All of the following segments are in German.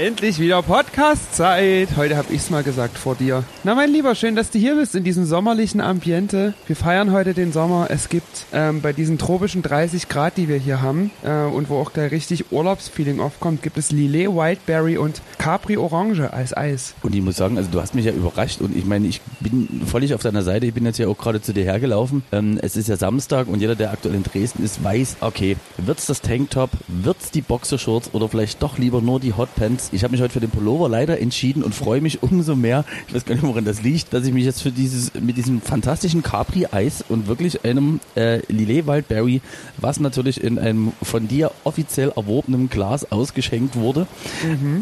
Endlich wieder Podcast-Zeit. Heute habe ich's mal gesagt vor dir. Na, mein Lieber, schön, dass du hier bist in diesem sommerlichen Ambiente. Wir feiern heute den Sommer. Es gibt ähm, bei diesen tropischen 30 Grad, die wir hier haben äh, und wo auch gleich richtig Urlaubsfeeling aufkommt, gibt es Lillet, Wildberry und Capri Orange als Eis. Und ich muss sagen, also du hast mich ja überrascht und ich meine, ich bin völlig auf deiner Seite. Ich bin jetzt ja auch gerade zu dir hergelaufen. Ähm, es ist ja Samstag und jeder, der aktuell in Dresden ist, weiß, okay, wird's das Tanktop, wird's die Boxershorts oder vielleicht doch lieber nur die Hotpants? Ich habe mich heute für den Pullover leider entschieden und freue mich umso mehr, ich weiß gar nicht, woran das liegt, dass ich mich jetzt für dieses, mit diesem fantastischen Capri-Eis und wirklich einem äh, Lillet Wildberry, was natürlich in einem von dir offiziell erworbenen Glas ausgeschenkt wurde,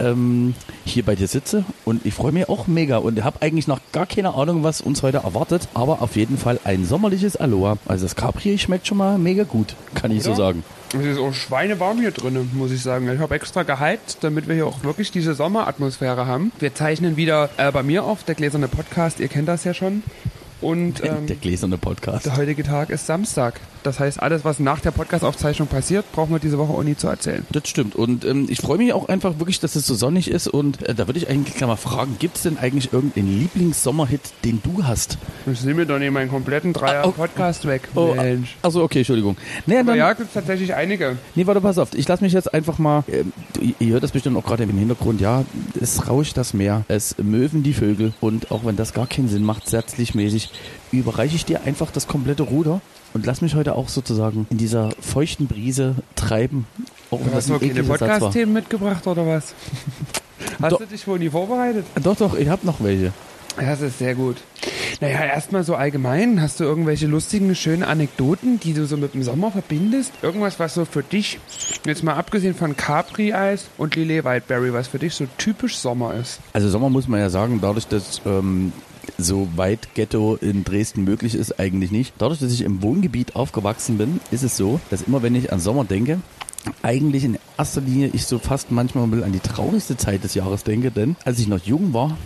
ähm, hier bei dir sitze und ich freue mich auch mega und habe eigentlich noch gar keine Ahnung, was uns heute erwartet, aber auf jeden Fall ein sommerliches Aloha. Also das Capri schmeckt schon mal mega gut, kann ich so Oder? sagen. Es ist auch schweinewarm hier drinnen, muss ich sagen. Ich habe extra geheizt, damit wir hier auch wirklich diese Sommeratmosphäre haben. Wir zeichnen wieder äh, bei mir auf, der gläserne Podcast, ihr kennt das ja schon. Und ähm, Der gläserne Podcast. der heutige Tag ist Samstag. Das heißt, alles, was nach der Podcast-Aufzeichnung passiert, brauchen wir diese Woche auch nie zu erzählen. Das stimmt. Und ähm, ich freue mich auch einfach wirklich, dass es so sonnig ist. Und äh, da würde ich eigentlich gleich mal fragen, gibt es denn eigentlich irgendeinen Lieblingssommerhit, den du hast? Ich nehme mir doch nicht meinen kompletten Ah, Dreier-Podcast weg. Oh, Mensch. also okay, Entschuldigung. Aber dann, ja, gibt es tatsächlich einige. nee, warte, pass auf. Ich lasse mich jetzt einfach mal, du, ihr hört das bestimmt auch gerade im Hintergrund, ja, es rauscht das Meer, es möwen die Vögel und auch wenn das gar keinen Sinn macht, überreiche ich dir einfach das komplette Ruder und lass mich heute auch sozusagen in dieser feuchten Brise treiben. Auch wenn Du das hast keine. Podcast-Themen mitgebracht oder was? Hast Doch. du dich wohl nie vorbereitet? Doch, doch, ich habe noch welche. Das ist sehr gut. Naja, erstmal so allgemein. Hast du irgendwelche lustigen, schönen Anekdoten, die du so mit dem Sommer verbindest? Irgendwas, was so für dich, jetzt mal abgesehen von Capri-Eis und Lillet Wildberry, was für dich so typisch Sommer ist? Also Sommer muss man ja sagen, dadurch, dass ähm, so weit Ghetto in Dresden möglich ist, eigentlich nicht. Dadurch, dass ich im Wohngebiet aufgewachsen bin, ist es so, dass immer wenn ich an Sommer denke, eigentlich in erster Linie ich so fast manchmal mal an die traurigste Zeit des Jahres denke, denn als ich noch jung war,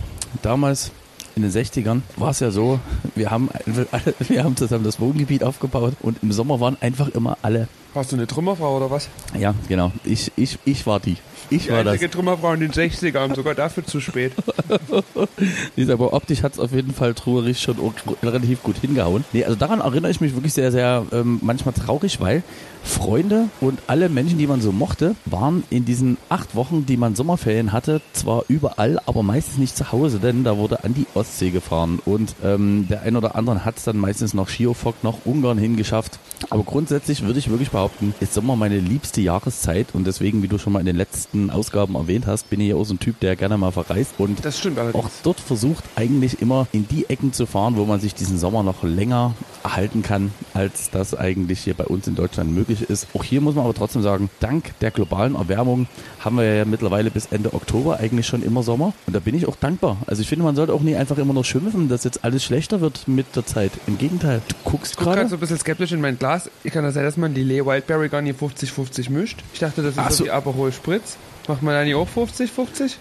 damals in den 60ern war es ja so, wir haben, wir haben zusammen das Wohngebiet aufgebaut und im Sommer waren einfach immer alle, Warst du eine Trümmerfrau oder was? ja genau, ich, ich, ich war die. Ich Die war das. einzige Trümmerfrau in den 60ern, sogar dafür zu spät. Aber optisch hat es auf jeden Fall truherig schon relativ gut hingehauen. Nee, also daran erinnere ich mich wirklich sehr, sehr ähm, manchmal traurig, weil Freunde und alle Menschen, die man so mochte, waren in diesen acht Wochen, die man Sommerferien hatte, zwar überall, aber meistens nicht zu Hause, denn da wurde an die Ostsee gefahren und ähm, der ein oder andere hat es dann meistens noch Schiofok, noch Ungarn hingeschafft. Aber grundsätzlich würde ich wirklich behaupten, ist Sommer meine liebste Jahreszeit und deswegen, wie du schon mal in den letzten Ausgaben erwähnt hast, bin ich ja auch so ein Typ, der gerne mal verreist und Das stimmt auch allerdings. dort versucht eigentlich immer in die Ecken zu fahren, wo man sich diesen Sommer noch länger erhalten kann, als das eigentlich hier bei uns in Deutschland möglich ist. Auch hier muss man aber trotzdem sagen, dank der globalen Erwärmung haben wir ja mittlerweile bis Ende Oktober eigentlich schon immer Sommer. Und da bin ich auch dankbar. Also ich finde, man sollte auch nie einfach immer nur schimpfen, dass jetzt alles schlechter wird mit der Zeit. Im Gegenteil, du guckst Ich guck gerade gerade. so ein bisschen skeptisch in mein Glas. Ich kann das sein, dass man Lillet Wildberry gar nicht 50-50 mischt. Ich dachte, das ist Ach so wie Aperol Spritz. Macht man da nicht auch 50-50?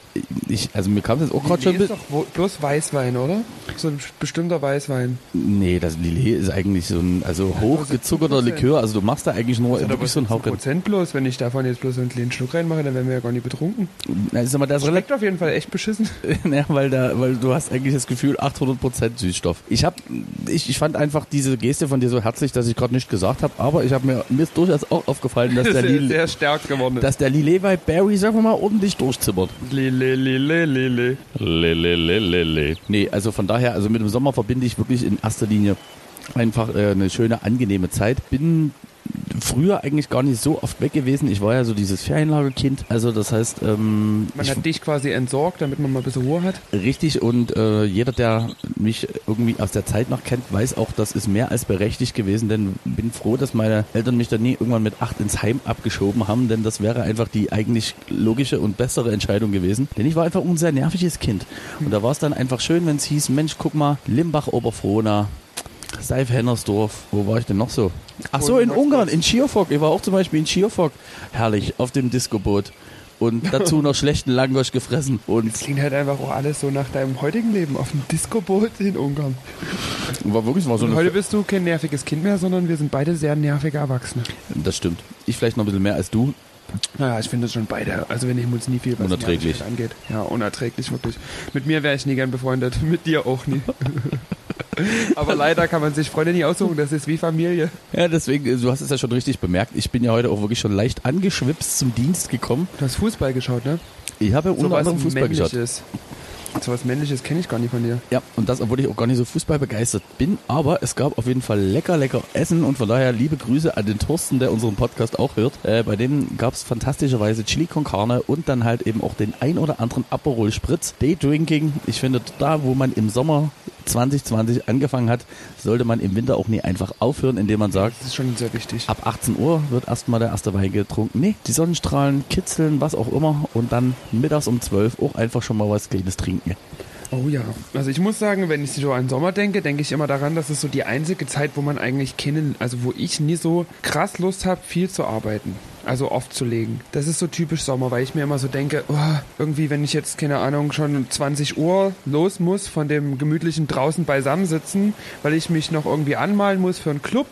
Ich, also mir kam das auch gerade schon. Lillet ist doch bloß Weißwein, oder? So ein bestimmter Weißwein. Nee, das Lillet ist eigentlich so ein also hochgezuckerter 17%. Likör. Also du machst da eigentlich nur ist wirklich so ein Hauch. Prozent bloß. Wenn ich davon jetzt bloß einen kleinen Schluck reinmache, dann werden wir ja gar nicht betrunken. Na, sag mal, das Schmeckt auf jeden Fall echt beschissen. Ja, weil da, weil du hast eigentlich das Gefühl 800% Süßstoff. Ich hab, ich, ich fand einfach diese Geste von dir so herzlich, dass ich gerade nicht gesagt habe, aber ich habe mir, mir ist durchaus auch aufgefallen, dass der, sehr, Lil, sehr stark geworden ist. dass der Lillet bei Barry, wir mal, ordentlich durchzimmert. Lillet, Lillet, Lillet. Lelelelele. Nee, also von daher, also mit dem Sommer verbinde ich wirklich in erster Linie einfach äh, eine schöne, angenehme Zeit. Bin früher eigentlich gar nicht so oft weg gewesen. Ich war ja so dieses Ferienlagerkind. Also das heißt, ähm, Man hat dich quasi entsorgt, damit man mal ein bisschen Ruhe hat. Richtig und äh, jeder, der mich irgendwie aus der Zeit noch kennt, weiß auch, das ist mehr als berechtigt gewesen, denn bin froh, dass meine Eltern mich dann nie irgendwann mit acht ins Heim abgeschoben haben, denn das wäre einfach die eigentlich logische und bessere Entscheidung gewesen. Denn ich war einfach ein sehr nerviges Kind und da war es dann einfach schön, wenn es hieß, Mensch, guck mal, Limbach, Oberfrohna, Seif-Hennersdorf, wo war ich denn noch so? Ach so, in Ungarn, in Schiofok. Ich war auch zum Beispiel in Schiofok. Herrlich, auf dem Discoboot. Und dazu noch schlechten Langosch gefressen. Und Das klingt halt einfach auch alles so nach deinem heutigen Leben auf dem Disco-Boot in Ungarn. war wirklich mal so Und eine heute bist du kein nerviges Kind mehr, sondern wir sind beide sehr nervige Erwachsene. Das stimmt. Ich vielleicht noch ein bisschen mehr als du. Naja, ich finde es schon beide. Also wir nehmen uns nie viel, was Unerträglich. Angeht. Ja, unerträglich, wirklich. Mit mir wäre ich nie gern befreundet. Mit dir auch nie. Aber leider kann man sich Freunde nie aussuchen. Das ist wie Familie. Ja, deswegen, du hast es ja schon richtig bemerkt. Ich bin ja heute auch wirklich schon leicht angeschwipst zum Dienst gekommen. Du hast Fußball geschaut, ne? Ich habe unter was anderem Fußball geschaut. So was Männliches kenne ich gar nicht von dir. Ja, und das, obwohl ich auch gar nicht so Fußball begeistert bin. Aber es gab auf jeden Fall lecker, lecker Essen und von daher liebe Grüße an den Thorsten, der unseren Podcast auch hört. Äh, bei dem gab es fantastischerweise Chili con Carne und dann halt eben auch den ein oder anderen Aperol Spritz. Daydrinking. Ich finde, da, wo man im Sommer 2020 angefangen hat, sollte man im Winter auch nie einfach aufhören, indem man sagt, Das ist schon sehr wichtig. ab 18 Uhr wird erstmal der erste Wein getrunken. Nee, die Sonnenstrahlen kitzeln, was auch immer und dann mittags um 12 auch einfach schon mal was Kleines trinken. Oh ja. Also ich muss sagen, wenn ich so an Sommer denke, denke ich immer daran, dass es so die einzige Zeit, wo man eigentlich kennen, also wo ich nie so krass Lust habe, viel zu arbeiten. Also aufzulegen. Das ist so typisch Sommer, weil ich mir immer so denke, oh, irgendwie, wenn ich jetzt, keine Ahnung, schon 20 Uhr los muss von dem gemütlichen draußen beisammensitzen, weil ich mich noch irgendwie anmalen muss für einen Club,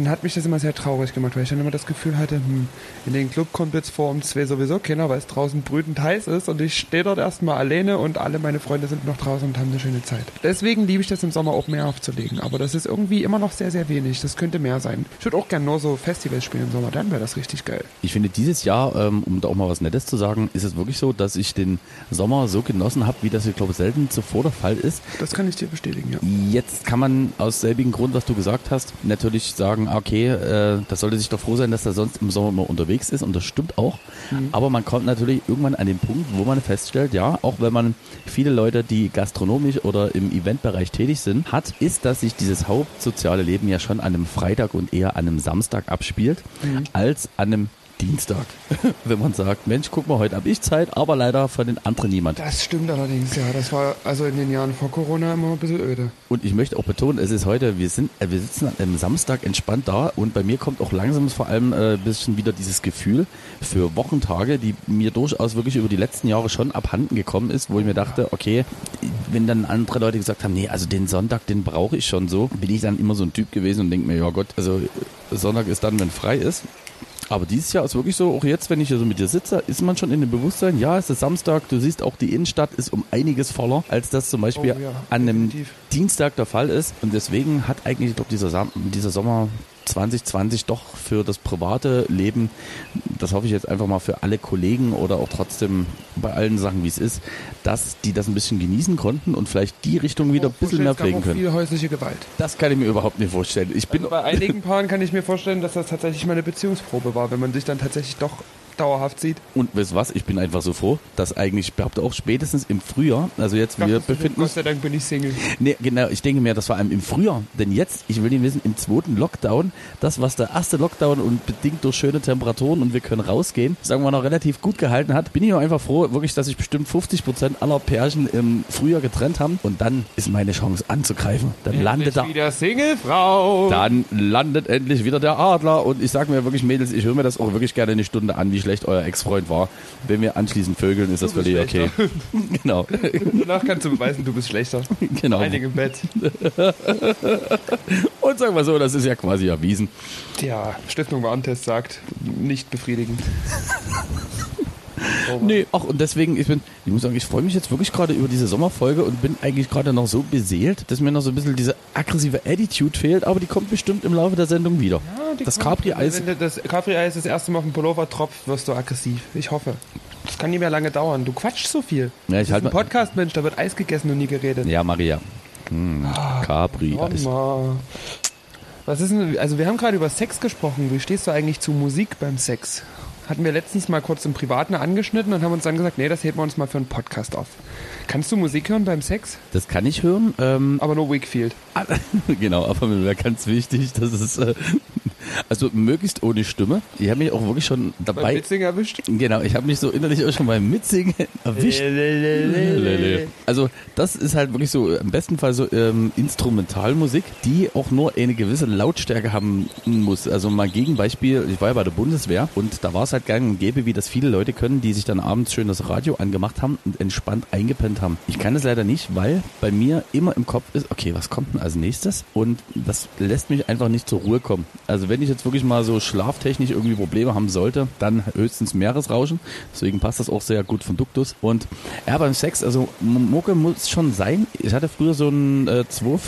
dann hat mich das immer sehr traurig gemacht, weil ich dann immer das Gefühl hatte, hm, in den Club kommt jetzt vor um zwei sowieso keiner, weil es draußen brütend heiß ist und ich stehe dort erstmal alleine und alle meine Freunde sind noch draußen und haben eine schöne Zeit. Deswegen liebe ich das im Sommer auch mehr aufzulegen, aber das ist irgendwie immer noch sehr, sehr wenig. Das könnte mehr sein. Ich würde auch gerne nur so Festivals spielen im Sommer, dann wäre das richtig geil. Ich finde dieses Jahr, ähm, um da auch mal was Nettes zu sagen, ist es wirklich so, dass ich den Sommer so genossen habe, wie das, ich glaube, selten zuvor der Fall ist. Das kann ich dir bestätigen, ja. Jetzt kann man aus selbigen Grund, was du gesagt hast, natürlich sagen, okay, äh, das sollte sich doch froh sein, dass er sonst im Sommer immer unterwegs ist und das stimmt auch. Aber man kommt natürlich irgendwann an den Punkt, wo man feststellt, ja, auch wenn man viele Leute, die gastronomisch oder im Eventbereich tätig sind, hat, ist, dass sich dieses hauptsoziale Leben ja schon an einem Freitag und eher an einem Samstag abspielt, als an einem Dienstag. wenn man sagt, Mensch, guck mal, heute habe ich Zeit, aber leider von den anderen niemand. Das stimmt allerdings, ja. Das war also in den Jahren vor Corona immer ein bisschen öde. Und ich möchte auch betonen, es ist heute, wir sind, äh, wir sitzen an einem Samstag entspannt da und bei mir kommt auch langsam vor allem äh, ein bisschen wieder dieses Gefühl für Wochentage, die mir durchaus wirklich über die letzten Jahre schon abhanden gekommen ist, wo ich mir dachte, okay, wenn dann andere Leute gesagt haben, nee, also den Sonntag, den brauche ich schon so, bin ich dann immer so ein Typ gewesen und denke mir, ja Gott, also äh, Sonntag ist dann, wenn frei ist. Aber dieses Jahr ist wirklich so, auch jetzt, wenn ich hier so mit dir sitze, ist man schon in dem Bewusstsein, ja, es ist Samstag, du siehst auch, die Innenstadt ist um einiges voller, als das zum Beispiel Oh ja, an einem definitiv. Dienstag der Fall ist. Und deswegen hat eigentlich, ich glaube, dieser, dieser Sommer 2020 doch für das private Leben, das hoffe ich jetzt einfach mal für alle Kollegen oder auch trotzdem bei allen Sachen, wie es ist, dass die das ein bisschen genießen konnten und vielleicht die Richtung wieder ein bisschen mehr pflegen können. viel häusliche Gewalt. Das kann ich mir überhaupt nicht vorstellen. Ich bin Also bei einigen Paaren kann ich mir vorstellen, dass das tatsächlich mal eine Beziehungsprobe war, wenn man sich dann tatsächlich doch dauerhaft sieht. Und du was, ich bin einfach so froh, dass eigentlich, ich behaupte auch spätestens im Frühjahr, also jetzt, wir Dachtest du, befinden Gott uns, sei Dank bin ich Single. nee, genau, ich denke mir, das allem im Frühjahr, denn jetzt, ich will nicht wissen, im zweiten Lockdown, das, was der erste Lockdown und bedingt durch schöne Temperaturen und wir können rausgehen, sagen wir noch relativ gut gehalten hat, bin ich auch einfach froh, wirklich, dass sich bestimmt 50 Prozent aller Pärchen im Frühjahr getrennt haben und dann ist meine Chance anzugreifen. Dann landet da, wieder Singlefrau. dann landet endlich wieder der Adler und ich sage mir wirklich, Mädels, ich höre mir das auch wirklich gerne eine Stunde an, wie schlecht euer Ex-Freund war. Wenn wir anschließend vögeln, ist das bist völlig okay. genau, Danach kannst du beweisen, du bist schlechter. genau. Einige im Bett. Und sagen wir so, das ist ja quasi erwiesen. Tja, Stiftung Warentest sagt, nicht befriedigend. Oh, Nee, ach, und deswegen, ich bin, ich muss sagen, ich freue mich jetzt wirklich gerade über diese Sommerfolge und bin eigentlich gerade noch so beseelt, dass mir noch so ein bisschen diese aggressive Attitude fehlt, aber die kommt bestimmt im Laufe der Sendung wieder. Ja, das. Capri-Eis, Wenn das Capri-Eis das erste Mal auf den Pullover tropft, wirst du aggressiv. Ich hoffe. Das kann nicht mehr lange dauern. Du quatschst so viel. Ja, ich das halt ein Podcast, Mensch, da wird Eis gegessen und nie geredet. ja, Maria. Hm, Capri-Eis. Mama. Was ist denn, also wir haben gerade über Sex gesprochen. Wie stehst du eigentlich zu Musik beim Sex? Hatten wir letztens mal kurz im Privaten angeschnitten und haben uns dann gesagt, nee, das heben wir uns mal für einen Podcast auf. Kannst du Musik hören beim Sex? Das kann ich hören. Ähm, Aber nur Wakefield. genau, aber mir wäre ganz wichtig, dass es, äh, also möglichst ohne Stimme. Ich habe mich auch wirklich schon Bei dabei, Witzing erwischt. genau, ich habe mich so innerlich auch schon beim Mitsingen erwischt. Also das ist halt wirklich so im besten Fall so ähm, Instrumentalmusik, die auch nur eine gewisse Lautstärke haben muss. Also mal Gegenbeispiel, ich war ja bei der Bundeswehr und da war es halt gang und gäbe, wie das viele Leute können, die sich dann abends schön das Radio angemacht haben und entspannt eingepennt haben. Ich kann es leider nicht, weil bei mir immer im Kopf ist, okay, was kommt denn als nächstes? Und das lässt mich einfach nicht zur Ruhe kommen. Also wenn ich jetzt wirklich mal so schlaftechnisch irgendwie Probleme haben sollte, dann höchstens Meeresrauschen. Deswegen passt das auch sehr gut von Duktus. Und ja, beim Sex, also Mucke muss schon sein. Ich hatte früher so ein äh, 2,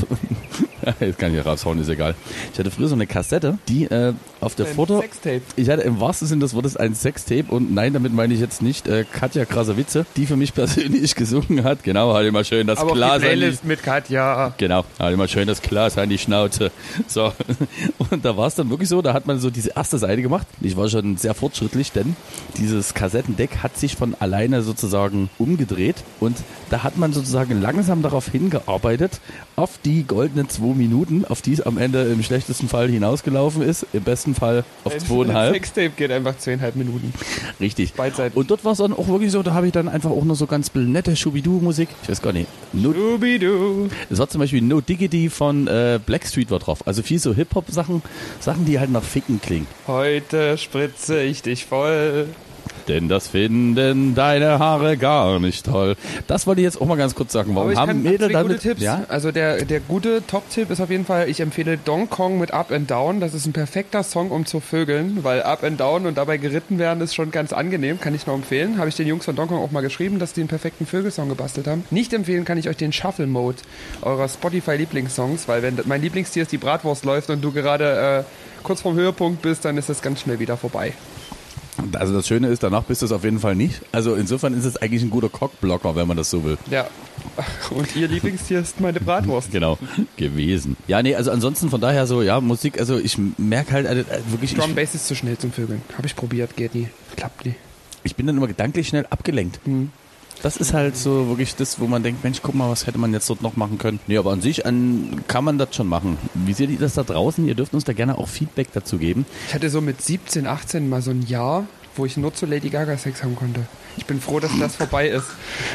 jetzt kann ich ja raushauen, ist egal. Ich hatte früher so eine Kassette, die äh, auf der Ein Foto... Sextape. Ich hatte im wahrsten Sinne des Wortes ein Sextape und nein, damit meine ich jetzt nicht äh, Katja Krasavice, die für mich persönlich gesungen hat. Genau, halt immer schön das Aber Glas auf die an die, Playlist mit Katja. Genau, halt immer schön das Glas an die Schnauze. So, und da war es dann wirklich so, da hat man so diese erste Seite gemacht. Ich war schon sehr fortschrittlich, denn dieses Kassettendeck hat sich von alleine sozusagen umgedreht und da hat man sozusagen langsam darauf hingearbeitet, auf die goldenen zwei Minuten, auf die es am Ende im schlechtesten Fall hinausgelaufen ist, im besten Fall auf Ein zweieinhalb. Sextape geht einfach zweieinhalb Minuten. Richtig. Beidseitig. Und dort war es dann auch wirklich so, da habe ich dann einfach auch noch so ganz nette Schubidu-Musik. Ich weiß gar nicht. No, Scooby-Doo. es war zum Beispiel No Diggity von äh, Blackstreet war drauf. Also viel so Hip-Hop-Sachen, Sachen, die halt nach Ficken klingen. Heute spritze ich dich voll. Denn das finden deine Haare gar nicht toll. Das wollte ich jetzt auch mal ganz kurz sagen. Warum Aber ich haben kann Mädel damit... gute Tipps. Ja? Also der, der gute Top-Tipp ist auf jeden Fall, ich empfehle Dong Kong mit Up and Down. Das ist ein perfekter Song, um zu vögeln, weil Up and Down und dabei geritten werden ist schon ganz angenehm, kann ich nur empfehlen. Habe ich den Jungs von Dong Kong auch mal geschrieben, dass die einen perfekten Vögelsong gebastelt haben. Nicht empfehlen kann ich euch den Shuffle Mode eurer Spotify-Lieblingssongs, weil wenn mein Lieblingstier ist die Bratwurst läuft und du gerade äh, kurz vorm Höhepunkt bist, dann ist das ganz schnell wieder vorbei. Also das Schöne ist, danach bist du es auf jeden Fall nicht. Also insofern ist es eigentlich ein guter Cockblocker, wenn man das so will. Ja. Und ihr Lieblingstier ist meine Bratwurst. Genau, gewesen. Ja, nee, also ansonsten von daher so, ja, Musik, also ich merke halt äh, wirklich, Drum Bass ist zu schnell zum Vögeln. Habe ich probiert, geht nie. Klappt nie. ich bin dann immer gedanklich schnell abgelenkt. Hm. Das ist halt so wirklich das, wo man denkt, Mensch, guck mal, was hätte man jetzt dort noch machen können. Nee, aber an sich an, kann man das schon machen. Wie seht ihr das da draußen? Ihr dürft uns da gerne auch Feedback dazu geben. Ich hatte so mit 17, 18 mal so ein Jahr, wo ich nur zu Lady Gaga Sex haben konnte. Ich bin froh, dass das vorbei ist.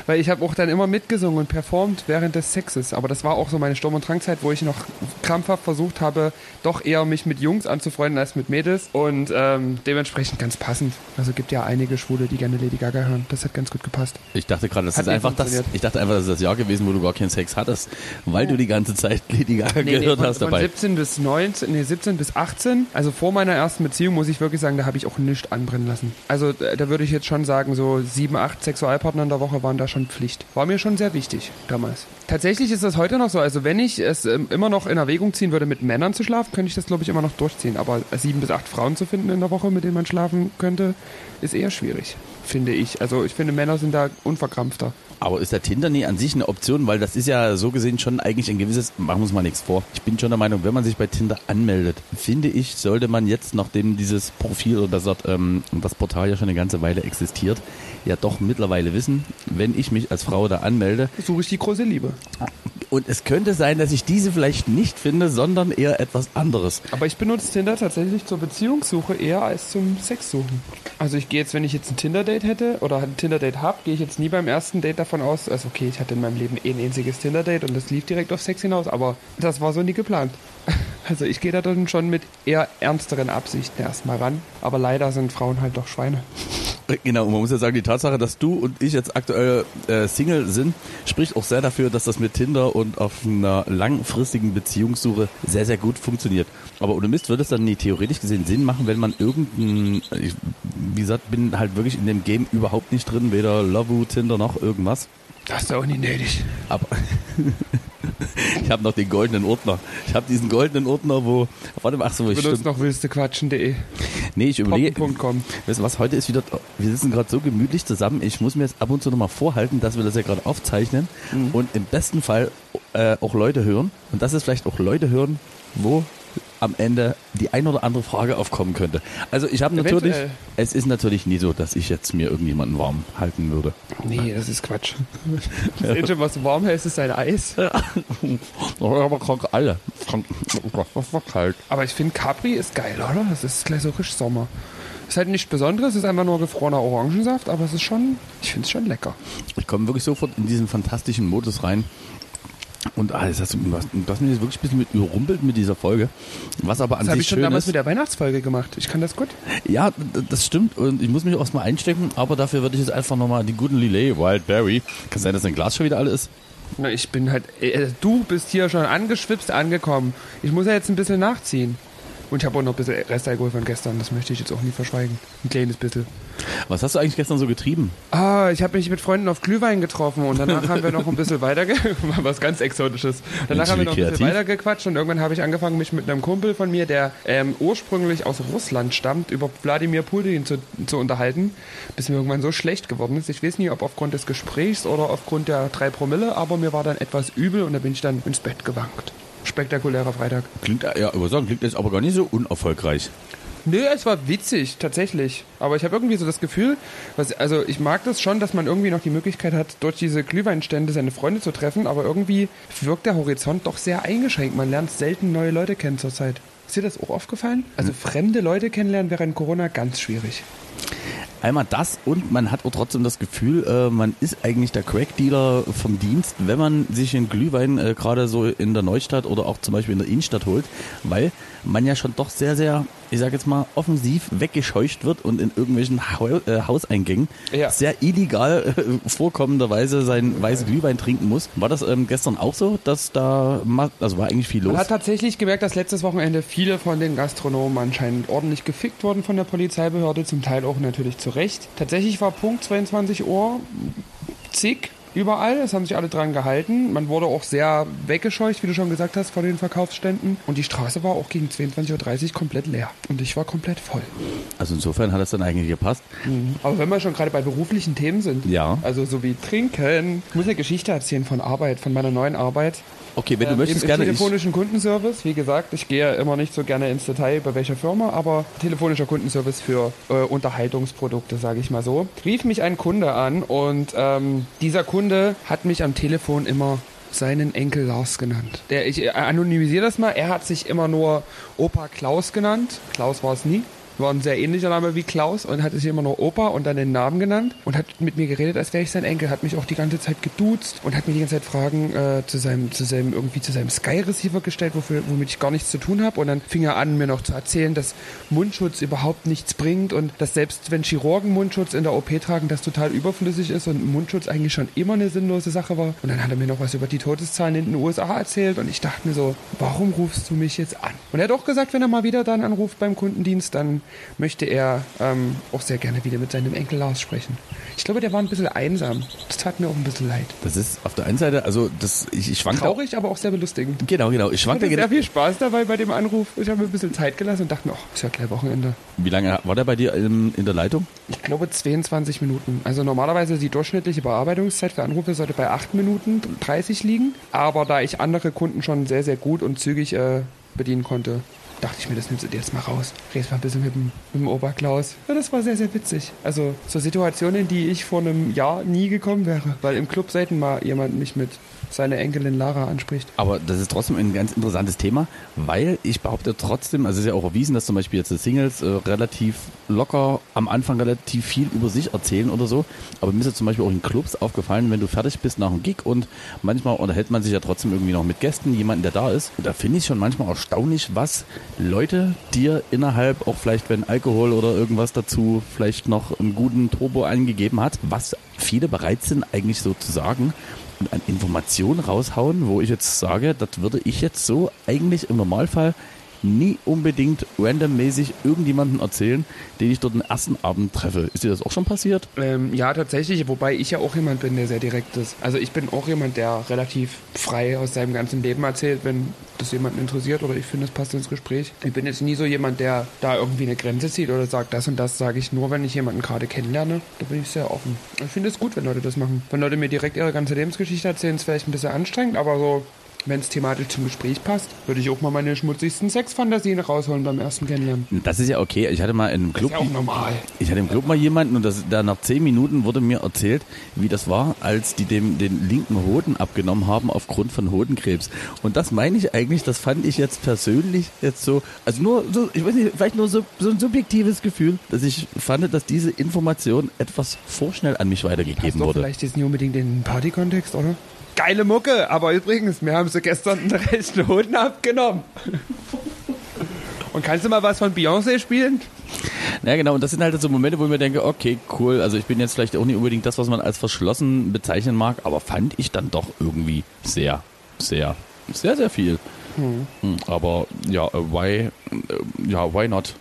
Weil ich habe auch dann immer mitgesungen und performt während des Sexes. Aber das war auch so meine Sturm- und Drangzeit, wo ich noch krampfhaft versucht habe, doch eher mich mit Jungs anzufreunden als mit Mädels. Und ähm, dementsprechend ganz passend. Also gibt ja einige Schwule, die gerne Lady Gaga hören. Das hat ganz gut gepasst. Ich dachte gerade, das Hat ist einfach das, ich dachte einfach, das ist das Jahr gewesen, wo du gar keinen Sex hattest, weil du die ganze Zeit Lady Gaga gehört von, hast von dabei. 17 bis 19, nee, 17 bis 18, also vor meiner ersten Beziehung, muss ich wirklich sagen, da habe ich auch nichts anbrennen lassen. Also äh, da würde ich jetzt schon sagen, so sieben, acht Sexualpartner in der Woche waren da schon Pflicht. War mir schon sehr wichtig damals. Tatsächlich ist das heute noch so. Also wenn ich es ähm, immer noch in Erwägung ziehen würde, mit Männern zu schlafen, könnte ich das, glaube ich, immer noch durchziehen. Aber sieben bis acht Frauen zu finden in der Woche, mit denen man schlafen könnte, ist eher schwierig, finde ich. Also ich finde, Männer sind da unverkrampfter. Aber ist der Tinder nie an sich eine Option? Weil das ist ja so gesehen schon eigentlich ein gewisses, machen wir uns mal nichts vor. Ich bin schon der Meinung, wenn man sich bei Tinder anmeldet, finde ich, sollte man jetzt, nachdem dieses Profil oder besser ähm, das Portal ja schon eine ganze Weile existiert, ja doch mittlerweile wissen, wenn ich mich als Frau da anmelde. Suche ich die große Liebe. Und es könnte sein, dass ich diese vielleicht nicht finde, sondern eher etwas anderes. Aber ich benutze Tinder tatsächlich zur Beziehungssuche eher als zum Sexsuchen. Also ich gehe jetzt, wenn ich jetzt ein Tinder-Date hätte oder ein Tinder-Date habe, gehe ich jetzt nie beim ersten Date davon aus, also okay, ich hatte in meinem Leben eh ein einziges Tinder-Date und das lief direkt auf Sex hinaus, aber das war so nie geplant. Also ich gehe da dann schon mit eher ernsteren Absichten erstmal ran, aber leider sind Frauen halt doch Schweine. Genau, und man muss ja sagen, die Tatsache, dass du und ich jetzt aktuell äh, Single sind, spricht auch sehr dafür, dass das mit Tinder und auf einer langfristigen Beziehungssuche sehr, sehr gut funktioniert. Aber ohne Mist würde es dann nie theoretisch gesehen Sinn machen, wenn man irgendein, ich, wie gesagt, bin halt wirklich in dem Game überhaupt nicht drin, weder Lovoo, Tinder noch irgendwas. Das ist auch nie nötig. Aber ich habe noch den goldenen Ordner. Ich habe diesen goldenen Ordner, wo, warte mal, ach so, ich stimmt. noch willstequatschen.de. Nee, ich überlege. Weißt du was, heute ist wieder, wir sitzen gerade so gemütlich zusammen, ich muss mir jetzt ab und zu nochmal vorhalten, dass wir das ja gerade aufzeichnen Mhm. und im besten Fall äh, auch Leute hören und dass es vielleicht auch Leute hören, wo am Ende die ein oder andere Frage aufkommen könnte. Also ich habe natürlich, es ist natürlich nie so, dass ich jetzt mir irgendjemanden warm halten würde. Nee, das ist Quatsch. Das Einzige, was du warm hältst, ist ein Eis. Aber krank alle. Krank, was war kalt. Aber ich finde Capri ist geil, oder? Das ist gleich so richtig Sommer. Ist halt nichts Besonderes, ist einfach nur gefrorener Orangensaft, aber es ist schon, ich finde es schon lecker. Ich komme wirklich sofort in diesen fantastischen Modus rein. Und ah, das du hast mich jetzt wirklich ein bisschen mit überrumpelt mit dieser Folge. Was aber an Das habe sich ich schon damals ist. mit der Weihnachtsfolge gemacht. Ich kann das gut. Ja, das stimmt und ich muss mich auch mal einstecken, aber dafür würde ich jetzt einfach nochmal die guten Lillet Wildberry. Kann sein, dass dein Glas schon wieder alle ist. Na, ich bin halt, äh, du bist hier schon angeschwipst angekommen. Ich muss ja jetzt ein bisschen nachziehen. Und ich habe auch noch ein bisschen Restalkohol von gestern, das möchte ich jetzt auch nie verschweigen. Ein kleines bisschen. Was hast du eigentlich gestern so getrieben? Ah, ich habe mich mit Freunden auf Glühwein getroffen und danach haben wir noch ein bisschen weiter, was ganz Exotisches. Danach haben wir noch ein bisschen kreativ. weiter gequatscht und irgendwann habe ich angefangen, mich mit einem Kumpel von mir, der ähm, ursprünglich aus Russland stammt, über Wladimir Putin zu, zu unterhalten, bis mir irgendwann so schlecht geworden ist. Ich weiß nicht, ob aufgrund des Gesprächs oder aufgrund der drei Promille, aber mir war dann etwas übel und da bin ich dann ins Bett gewankt. Spektakulärer Freitag. Klingt, ja, übersagen, klingt jetzt aber gar nicht so unerfolgreich. Nö, es war witzig, tatsächlich. Aber ich habe irgendwie so das Gefühl, was, also ich mag das schon, dass man irgendwie noch die Möglichkeit hat, durch diese Glühweinstände seine Freunde zu treffen, aber irgendwie wirkt der Horizont doch sehr eingeschränkt. Man lernt selten neue Leute kennen zurzeit. Ist dir das auch aufgefallen? Also fremde Leute kennenlernen wäre in Corona ganz schwierig. Einmal das und man hat auch trotzdem das Gefühl, äh, man ist eigentlich der Crack-Dealer vom Dienst, wenn man sich einen Glühwein äh, gerade so in der Neustadt oder auch zum Beispiel in der Innenstadt holt, weil man ja schon doch sehr, sehr, ich sag jetzt mal, offensiv weggescheucht wird und in irgendwelchen Hau äh, Hauseingängen Ja. sehr illegal äh, vorkommenderweise seinen weißen Glühwein trinken muss. War das ähm, gestern auch so, dass da, also war eigentlich viel los? Man hat tatsächlich gemerkt, dass letztes Wochenende viele von den Gastronomen anscheinend ordentlich gefickt wurden von der Polizeibehörde, zum Teil auch natürlich zu Recht. Tatsächlich war Punkt 22 Uhr zig überall, es haben sich alle dran gehalten. Man wurde auch sehr weggescheucht, wie du schon gesagt hast, vor den Verkaufsständen. Und die Straße war auch gegen 22.30 Uhr komplett leer. Und ich war komplett voll. Also insofern hat es dann eigentlich gepasst. Aber wenn wir schon gerade bei beruflichen Themen sind, Ja. also so wie Trinken, ich muss eine Geschichte erzählen von Arbeit, von meiner neuen Arbeit. Okay, wenn du Ähm, möchtest, im, gerne. Telefonischen Kundenservice, wie gesagt, ich gehe immer nicht so gerne ins Detail bei welcher Firma, aber telefonischer Kundenservice für äh, Unterhaltungsprodukte, sage ich mal so. Rief mich ein Kunde an und ähm, dieser Kunde hat mich am Telefon immer seinen Enkel Lars genannt. Der, ich äh, anonymisiere das mal, er hat sich immer nur Opa Klaus genannt. Klaus war es nie. War ein sehr ähnlicher Name wie Klaus und hat sich immer nur Opa und dann den Namen genannt und hat mit mir geredet, als wäre ich sein Enkel, hat mich auch die ganze Zeit geduzt und hat mir die ganze Zeit Fragen äh, zu seinem, zu seinem, irgendwie zu seinem Sky-Receiver gestellt, wofür, womit ich gar nichts zu tun habe. Und dann fing er an, mir noch zu erzählen, dass Mundschutz überhaupt nichts bringt und dass selbst wenn Chirurgen Mundschutz in der OP tragen, das total überflüssig ist und Mundschutz eigentlich schon immer eine sinnlose Sache war. Und dann hat er mir noch was über die Todeszahlen in den USA erzählt und ich dachte mir so, warum rufst du mich jetzt an? Und er hat auch gesagt, wenn er mal wieder dann anruft beim Kundendienst, dann möchte er ähm, auch sehr gerne wieder mit seinem Enkel Lars sprechen. Ich glaube, der war ein bisschen einsam. Das tat mir auch ein bisschen leid. das ist auf der einen Seite, also das, ich, ich schwank Traurig, aber auch sehr belustigend. Genau, genau. Ich Ich schwank da hatte sehr viel Spaß dabei bei dem Anruf. Ich habe mir ein bisschen Zeit gelassen und dachte mir, oh, ist ja gleich Wochenende. Wie lange war der bei dir in, in der Leitung? Ich glaube 22 Minuten. Also normalerweise die durchschnittliche Bearbeitungszeit für Anrufe sollte bei 8 Minuten 30 liegen. Aber da ich andere Kunden schon sehr, sehr gut und zügig äh, bedienen konnte, dachte ich mir, das nimmst du dir jetzt mal raus. Redest mal ein bisschen mit dem, mit dem Oberklaus. Ja, das war sehr, sehr witzig. Also so Situationen, in die ich vor einem Jahr nie gekommen wäre. Weil im Club selten mal jemand mich mit seiner Enkelin Lara anspricht. Aber das ist trotzdem ein ganz interessantes Thema, weil ich behaupte trotzdem, also es ist ja auch erwiesen, dass zum Beispiel jetzt die Singles äh, relativ locker am Anfang relativ viel über sich erzählen oder so. Aber mir ist ja zum Beispiel auch in Clubs aufgefallen, wenn du fertig bist nach einem Gig und manchmal unterhält man sich ja trotzdem irgendwie noch mit Gästen, jemanden, der da ist. Und da finde ich schon manchmal erstaunlich, was Leute dir innerhalb, auch vielleicht wenn Alkohol oder irgendwas dazu vielleicht noch einen guten Turbo angegeben hat, was viele bereit sind eigentlich so zu sagen an Informationen raushauen, wo ich jetzt sage, das würde ich jetzt so eigentlich im Normalfall nie unbedingt randommäßig irgendjemanden erzählen, den ich dort den ersten Abend treffe. Ist dir das auch schon passiert? Ähm, ja, tatsächlich, wobei ich ja auch jemand bin, der sehr direkt ist. Also ich bin auch jemand, der relativ frei aus seinem ganzen Leben erzählt, wenn das jemanden interessiert oder ich finde, es passt ins Gespräch. Ich bin jetzt nie so jemand, der da irgendwie eine Grenze zieht oder sagt, das und das sage ich nur, wenn ich jemanden gerade kennenlerne. Da bin ich sehr offen. Ich finde es gut, wenn Leute das machen. Wenn Leute mir direkt ihre ganze Lebensgeschichte erzählen, ist vielleicht ein bisschen anstrengend, aber so wenn es thematisch zum Gespräch passt, würde ich auch mal meine schmutzigsten Sexfantasien rausholen beim ersten Kennenlernen. Das ist ja okay. Ich hatte mal in einem Das Club, ist ja auch normal. ich hatte im Club mal jemanden und das, da nach zehn Minuten wurde mir erzählt, wie das war, als die dem den linken Hoden abgenommen haben aufgrund von Hodenkrebs. Und das meine ich eigentlich, das fand ich jetzt persönlich jetzt so, also nur so, ich weiß nicht, vielleicht nur so, so ein subjektives Gefühl, dass ich fand, dass diese Information etwas vorschnell an mich weitergegeben wurde. vielleicht jetzt nicht unbedingt in den Party-Kontext, oder? Geile Mucke, aber übrigens, mir haben sie gestern einen rechten Hoden abgenommen. Und kannst du mal was von Beyoncé spielen? Ja, genau. Und das sind halt so Momente, wo ich mir denke, okay, cool. Also ich bin jetzt vielleicht auch nicht unbedingt das, was man als verschlossen bezeichnen mag, aber fand ich dann doch irgendwie sehr, sehr, sehr, sehr viel. Hm, Aber ja, äh, why, äh, ja, why not?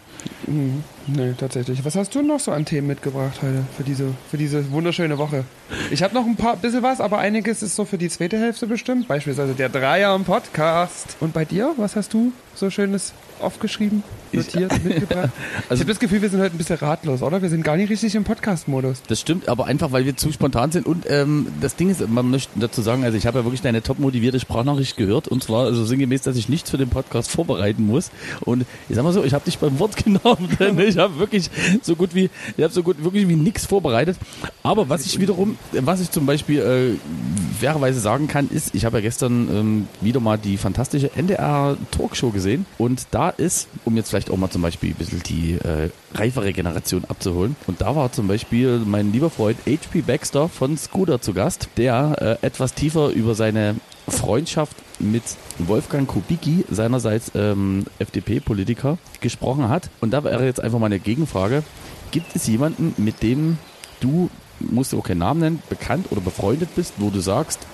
Hm, nee, tatsächlich. Was hast du noch so an Themen mitgebracht heute für diese, für diese wunderschöne Woche? Ich habe noch ein paar bisschen was, aber einiges ist so für die zweite Hälfte bestimmt. Beispielsweise der Dreier im Podcast. Und bei dir, was hast du so Schönes aufgeschrieben, notiert, mitgebracht? ich Also- habe das Gefühl, wir sind heute ein bisschen ratlos, oder? Wir sind gar nicht richtig im Podcast-Modus. Das stimmt, aber einfach, weil wir zu spontan sind. Und ähm, das Ding ist, man möchte dazu sagen, also ich habe ja wirklich deine top motivierte Sprachnachricht gehört. Und zwar also sinngemäß, dass ich nichts für den Podcast vorbereiten muss. Und ich sag mal so, ich habe dich beim Wort genommen, denn ich habe wirklich so gut wie, ich habe so gut wirklich wie nichts vorbereitet. Aber was ich wiederum, was ich zum Beispiel äh, fairerweise sagen kann, ist, ich habe ja gestern ähm, wieder mal die fantastische NDR Talkshow gesehen. Und da ist, um jetzt vielleicht auch mal zum Beispiel ein bisschen die äh, reifere Generation abzuholen. Und da war zum Beispiel mein lieber Freund HP Baxter von Scooter zu Gast, der äh, etwas tiefer über seine Freundschaft mit Wolfgang Kubicki, seinerseits ähm, FDP-Politiker, gesprochen hat. Und da wäre jetzt einfach mal eine Gegenfrage. Gibt es jemanden, mit dem du, musst du auch keinen Namen nennen, bekannt oder befreundet bist, wo du sagst,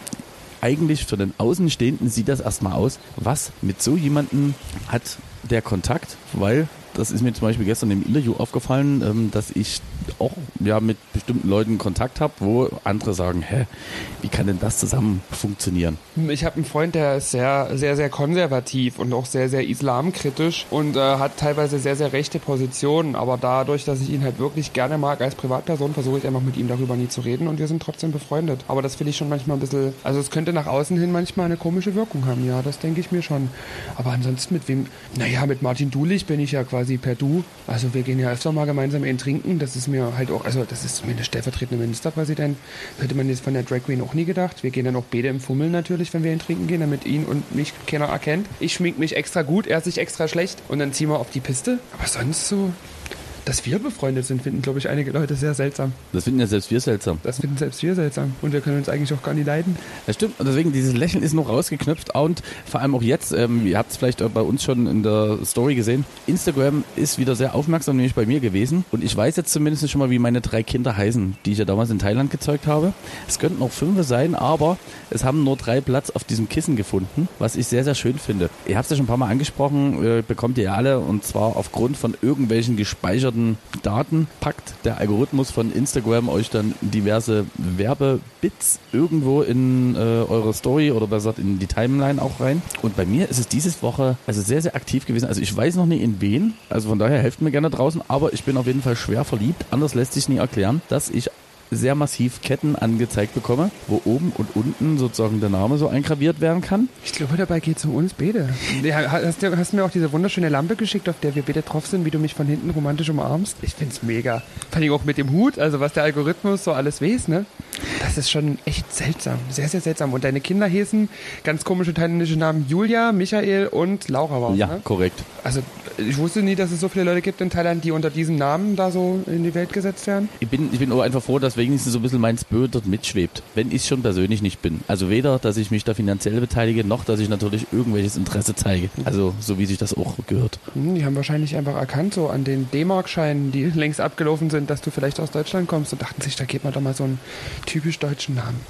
eigentlich für den Außenstehenden sieht das erstmal aus, was mit so jemandem hat der Kontakt, weil das ist mir zum Beispiel gestern im Interview aufgefallen, ähm, dass ich auch ja mit bestimmten Leuten Kontakt habe, wo andere sagen, hä, wie kann denn das zusammen funktionieren? Ich habe einen Freund, der ist sehr, sehr, sehr konservativ und auch sehr, sehr islamkritisch und äh, hat teilweise sehr, sehr rechte Positionen. Aber dadurch, dass ich ihn halt wirklich gerne mag als Privatperson, versuche ich einfach mit ihm darüber nie zu reden und wir sind trotzdem befreundet. Aber das finde ich schon manchmal ein bisschen, also es könnte nach außen hin manchmal eine komische Wirkung haben, ja, das denke ich mir schon. Aber ansonsten mit wem, naja, mit Martin Dulich bin ich ja quasi per Du. Also wir gehen ja öfter mal gemeinsam in trinken. Das ist mir halt auch, also das ist zumindest stellvertretender Ministerpräsident. Hätte man jetzt von der Drag Queen auch nie gedacht. Wir gehen dann auch beide im Fummel natürlich, wenn wir ihn trinken gehen, damit ihn und mich keiner erkennt. Ich schmink mich extra gut, er sich extra schlecht und dann ziehen wir auf die Piste. Aber sonst so, dass wir befreundet sind, finden, glaube ich, einige Leute sehr seltsam. Das finden ja selbst wir seltsam. Das finden selbst wir seltsam. Und wir können uns eigentlich auch gar nicht leiden. Das stimmt, und deswegen dieses Lächeln ist noch rausgeknüpft und vor allem auch jetzt, ähm, ihr habt es vielleicht bei uns schon in der Story gesehen, Instagram ist wieder sehr aufmerksam, nämlich bei mir gewesen und ich weiß jetzt zumindest schon mal, wie meine drei Kinder heißen, die ich ja damals in Thailand gezeugt habe. Es könnten auch fünf sein, aber es haben nur drei Platz auf diesem Kissen gefunden, was ich sehr, sehr schön finde. Ihr habt es ja schon ein paar Mal angesprochen, äh, bekommt ihr alle und zwar aufgrund von irgendwelchen gespeicherten Daten packt der Algorithmus von Instagram euch dann diverse Werbebits irgendwo in äh, eure Story oder besser gesagt in die Timeline auch rein. Und bei mir ist es diese Woche also sehr, sehr aktiv gewesen. Also ich weiß noch nie in wen, also von daher helft mir gerne draußen, aber ich bin auf jeden Fall schwer verliebt. Anders lässt sich nie erklären, dass ich sehr massiv Ketten angezeigt bekomme, wo oben und unten sozusagen der Name so eingraviert werden kann. Ich glaube, dabei geht es um uns beide. Ja, Hast du hast mir auch diese wunderschöne Lampe geschickt, auf der wir beide drauf sind, wie du mich von hinten romantisch umarmst? Ich find's mega. Vor allem auch mit dem Hut, also was der Algorithmus so alles weiß, ne? Das ist schon echt seltsam. Sehr, sehr seltsam. Und deine Kinder hießen ganz komische thailändische Namen Julia, Michael und Laura waren, Ja, ne? korrekt. Also ich wusste nie, dass es so viele Leute gibt in Thailand, die unter diesem Namen da so in die Welt gesetzt werden. Ich bin, ich bin auch einfach froh, dass wenigstens so ein bisschen mein Spö dort mitschwebt, wenn ich schon persönlich nicht bin. Also weder, dass ich mich da finanziell beteilige, noch, dass ich natürlich irgendwelches Interesse zeige. Also so wie sich das auch gehört. Hm, Die haben wahrscheinlich einfach erkannt, so an den D-Mark-Scheinen, die längst abgelaufen sind, dass du vielleicht aus Deutschland kommst und dachten sich, da geht man doch mal so einen typisch deutschen Namen.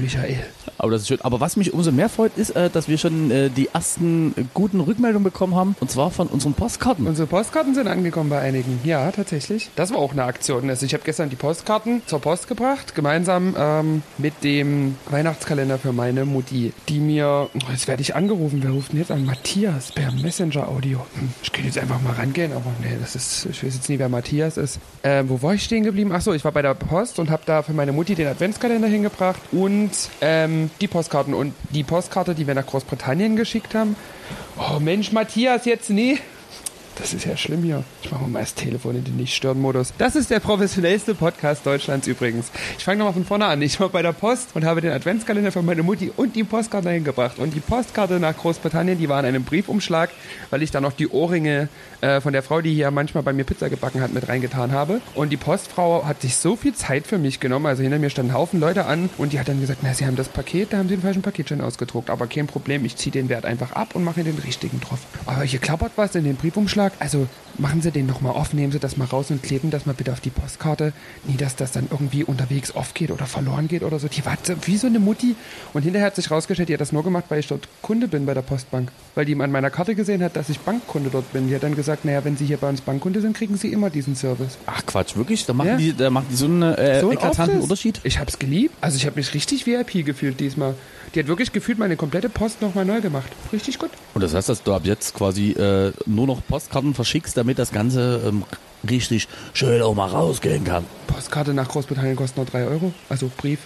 Michael. Aber das ist schön. Aber was mich umso mehr freut, ist, äh, dass wir schon äh, die ersten äh, guten Rückmeldungen bekommen haben. Und zwar von unseren Postkarten. Unsere Postkarten sind angekommen bei einigen. Ja, tatsächlich. Das war auch eine Aktion. Also ich habe gestern die Postkarten zur Post gebracht, gemeinsam ähm, mit dem Weihnachtskalender für meine Mutti, die mir, oh, jetzt werde ich angerufen, wer ruft denn jetzt an? Matthias per Messenger-Audio. Hm, ich könnte jetzt einfach mal rangehen, aber nee, das ist, ich weiß jetzt nie, wer Matthias ist. Ähm, wo war ich stehen geblieben? Achso, ich war bei der Post und habe da für meine Mutti den Adventskalender hingebracht und ähm, die Postkarten. Und die Postkarte, die wir nach Großbritannien geschickt haben. Oh Mensch, Matthias, jetzt nie. Das ist ja schlimm hier. Ich mache mal das Telefon in den Nicht-Stören-Modus. Das ist der professionellste Podcast Deutschlands übrigens. Ich fange nochmal von vorne an. Ich war bei der Post und habe den Adventskalender von meiner Mutti und die Postkarte hingebracht. Und die Postkarte nach Großbritannien, die war in einem Briefumschlag, weil ich da noch die Ohrringe äh, von der Frau, die hier manchmal bei mir Pizza gebacken hat, mit reingetan habe. Und die Postfrau hat sich so viel Zeit für mich genommen. Also hinter mir standen Haufen Leute an und die hat dann gesagt, na, sie haben das Paket, da haben sie den falschen Paketschein ausgedruckt. Aber kein Problem, ich ziehe den Wert einfach ab und mache den richtigen drauf. Aber hier klappert was in den Briefumschlag. Also machen Sie den nochmal auf, nehmen Sie das mal raus und kleben das mal bitte auf die Postkarte. Nie, dass das dann irgendwie unterwegs aufgeht oder verloren geht oder so. Die war wie so eine Mutti. Und hinterher hat sich rausgestellt, die hat das nur gemacht, weil ich dort Kunde bin bei der Postbank. Weil die an meiner Karte gesehen hat, dass ich Bankkunde dort bin. Die hat dann gesagt, naja, wenn Sie hier bei uns Bankkunde sind, kriegen Sie immer diesen Service. Ach Quatsch, wirklich? Da machen, Ja. die, da machen die so einen äh, So ein eklatanten. Unterschied? Ich hab's geliebt. Also ich habe mich richtig VIP gefühlt diesmal. Die hat wirklich gefühlt meine komplette Post nochmal neu gemacht. Richtig gut. Und das heißt, dass du ab jetzt quasi äh, nur noch Postkarten verschickst, damit das Ganze ähm, richtig schön auch mal rausgehen kann. Postkarte nach Großbritannien kostet nur 3 Euro. Also Brief.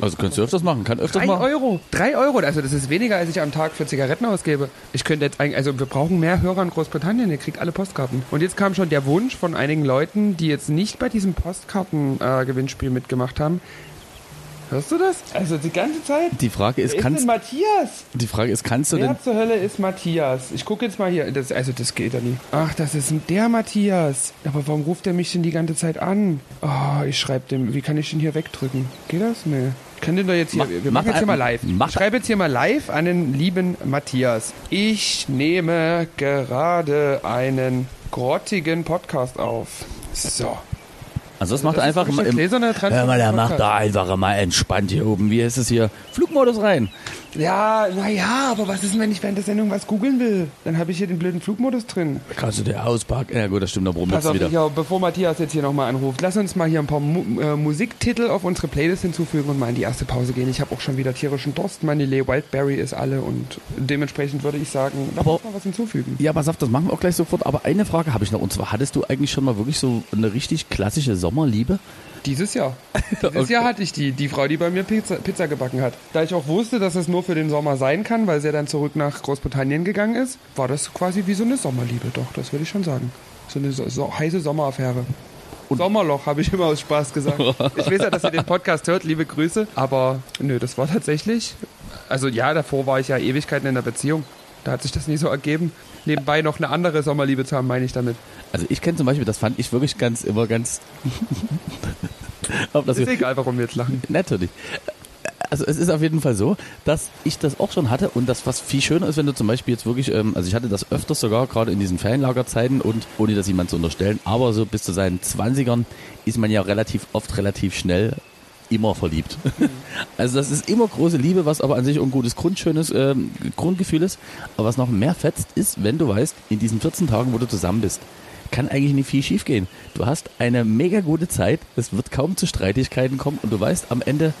Also könntest du öfters machen, kann öfters 3 machen. Euro. 3 Euro. Also das ist weniger, als ich am Tag für Zigaretten ausgebe. Ich könnte jetzt eigentlich, also wir brauchen mehr Hörer in Großbritannien. Ihr kriegt alle Postkarten. Und jetzt kam schon der Wunsch von einigen Leuten, die jetzt nicht bei diesem Postkarten-Gewinnspiel mitgemacht haben. Hörst du das? Also die ganze Zeit. Die Frage ist, Wer ist kannst, denn Matthias? die Frage ist, kannst du denn, Wer zur Hölle ist Matthias? Ich gucke jetzt mal hier. Das, also das geht ja nie. Ach, das ist der Matthias. Aber warum ruft er mich denn die ganze Zeit an? Oh, ich schreibe dem. Wie kann ich den hier wegdrücken? Geht das? Nee. Ich kann den doch jetzt hier. Mach- wir mach machen jetzt hier mal live. mach- ich schreibe jetzt hier mal live an den lieben Matthias. Ich nehme gerade einen grottigen Podcast auf. So. Also das macht er einfach im, gläserne Hör mal, der macht da einfach mal entspannt hier oben. Wie ist es hier? Flugmodus rein. Ja, naja, aber was ist denn, wenn ich während der Sendung was googeln will? Dann habe ich hier den blöden Flugmodus drin. Kannst du dir auspacken? Ja gut, das stimmt, da Pass brummelst du auf, wieder. ja, bevor Matthias jetzt hier nochmal anruft, lass uns mal hier ein paar Mu äh, Musiktitel auf unsere Playlist hinzufügen und mal in die erste Pause gehen. Ich habe auch schon wieder tierischen Durst. Meine Lee Wildberry ist alle und dementsprechend würde ich sagen, lass Aber- uns mal was hinzufügen. Ja, pass auf, das machen wir auch gleich sofort. Aber eine Frage habe ich noch. Und zwar, hattest du eigentlich schon mal wirklich so eine richtig klassische Sommerliebe? Dieses Jahr. Dieses Okay. Jahr hatte ich die, die Frau, die bei mir Pizza, Pizza gebacken hat. Da ich auch wusste, dass es nur für den Sommer sein kann, weil sie ja dann zurück nach Großbritannien gegangen ist, war das quasi wie so eine Sommerliebe. Doch, das würde ich schon sagen. So eine so, so heiße Sommeraffäre. Sommerloch, habe ich immer aus Spaß gesagt. Ich weiß ja, dass ihr den Podcast hört, liebe Grüße. Aber nö, das war tatsächlich. Also ja, davor war ich ja Ewigkeiten in der Beziehung. Da hat sich das nie so ergeben. Nebenbei noch eine andere Sommerliebe zu haben, meine ich damit. Also ich kenne zum Beispiel, das fand ich wirklich ganz, immer ganz... Ist egal, warum wir jetzt lachen. Natürlich. Also es ist auf jeden Fall so, dass ich das auch schon hatte und das was viel schöner ist, wenn du zum Beispiel jetzt wirklich, ähm, also ich hatte das öfters sogar gerade in diesen Ferienlagerzeiten und ohne das jemand zu unterstellen, aber so bis zu seinen 20ern ist man ja relativ oft relativ schnell immer verliebt. Also das ist immer große Liebe, was aber an sich auch ein gutes grundschönes ähm, Grundgefühl ist. Aber was noch mehr fetzt, ist, wenn du weißt, in diesen 14 Tagen, wo du zusammen bist, kann eigentlich nicht viel schief gehen. Du hast eine mega gute Zeit, es wird kaum zu Streitigkeiten kommen und du weißt, am Ende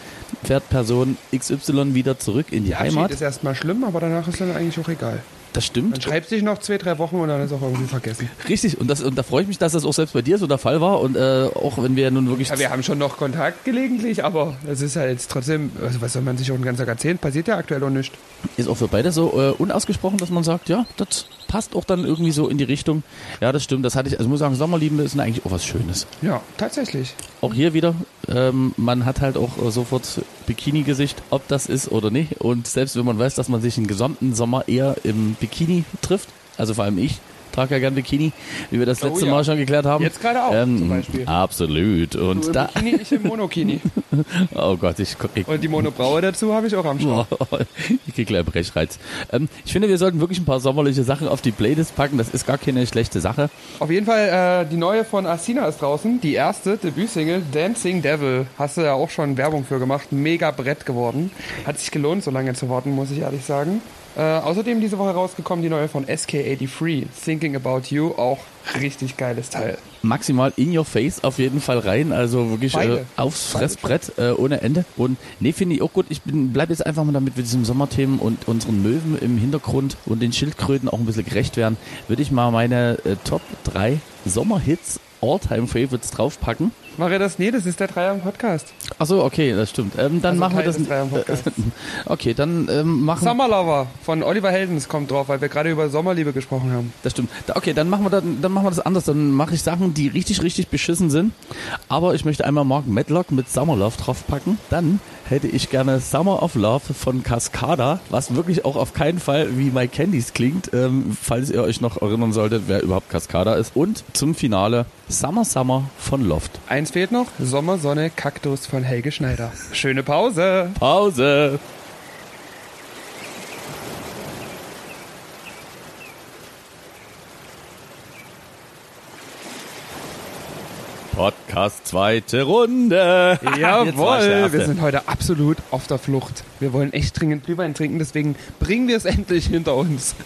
fährt Person XY wieder zurück in die Heimat. ist erstmal schlimm, aber danach ist dann eigentlich auch egal. Das Dann stimmt. schreibt sich noch zwei, drei Wochen und dann ist auch irgendwie vergessen. Richtig. Und, das, und da freue ich mich, dass das auch selbst bei dir so der Fall war. Und äh, auch wenn wir nun wirklich Ja, wir haben schon noch Kontakt gelegentlich, aber es ist halt jetzt trotzdem, also was soll man sich auch den ganzen Tag erzählen? Passiert ja aktuell auch nichts. ist auch für beide so äh, unausgesprochen, dass man sagt, ja, das passt auch dann irgendwie so in die Richtung. Ja, das stimmt. Das hatte ich, also ich muss sagen, Sommerliebe ist eigentlich auch was Schönes. Ja, tatsächlich. Auch hier wieder, ähm, man hat halt auch äh, sofort Bikini-Gesicht, ob das ist oder nicht. Und selbst wenn man weiß, dass man sich den gesamten Sommer eher im Bikini trifft, also vor allem ich, trage ja gern Bikini, wie wir das Oh letzte ja. Mal schon geklärt haben. Jetzt gerade auch, ähm, zum Beispiel. Absolut. Du Und im da, Bikini, ich im Monokini. oh Gott, ich, ich Und die Monobraue dazu habe ich auch am Start. ich krieg gleich Brechreiz. Ähm, ich finde, wir sollten wirklich ein paar sommerliche Sachen auf die Playlist packen. Das ist gar keine schlechte Sache. Auf jeden Fall, äh, die neue von Asina ist draußen. Die erste Debütsingle, Dancing Devil. Hast du ja auch schon Werbung für gemacht. Mega Brett geworden. Hat sich gelohnt, so lange zu warten, muss ich ehrlich sagen. Äh, außerdem diese Woche rausgekommen die neue von SK83, Thinking About You. Auch richtig geiles Teil. maximal in your face auf jeden Fall rein, also wirklich äh, aufs Fressbrett äh, ohne Ende. Und nee, finde ich auch gut. Ich bin bleib jetzt einfach mal damit mit diesen Sommerthemen und unseren Möwen im Hintergrund und den Schildkröten auch ein bisschen gerecht werden, würde ich mal meine äh, Top 3 Sommerhits All-Time Favorites Mache das? Nee, das ist der Dreier im Podcast. Achso, okay, das stimmt. Ähm, dann Also machen wir das. Dreier-Podcasts. okay, dann ähm, machen Summer Lover von Oliver Heldens kommt drauf, weil wir gerade über Sommerliebe gesprochen haben. Das stimmt. Okay, dann machen wir dann, dann machen wir das anders. Dann mache ich Sachen, die richtig, richtig beschissen sind. Aber ich möchte einmal Mark Medlock mit Summer Love draufpacken. Dann hätte ich gerne Summer of Love von Cascada, was wirklich auch auf keinen Fall wie My Candies klingt, ähm, falls ihr euch noch erinnern solltet, wer überhaupt Cascada ist. Und zum Finale Summer Summer von Loft. Eins fehlt noch, Sommer, Sonne, Kaktus von Helge Schneider. Schöne Pause. Pause! Podcast zweite Runde. Jawohl, wir sind heute absolut auf der Flucht. Wir wollen echt dringend Glühwein trinken, deswegen bringen wir es endlich hinter uns.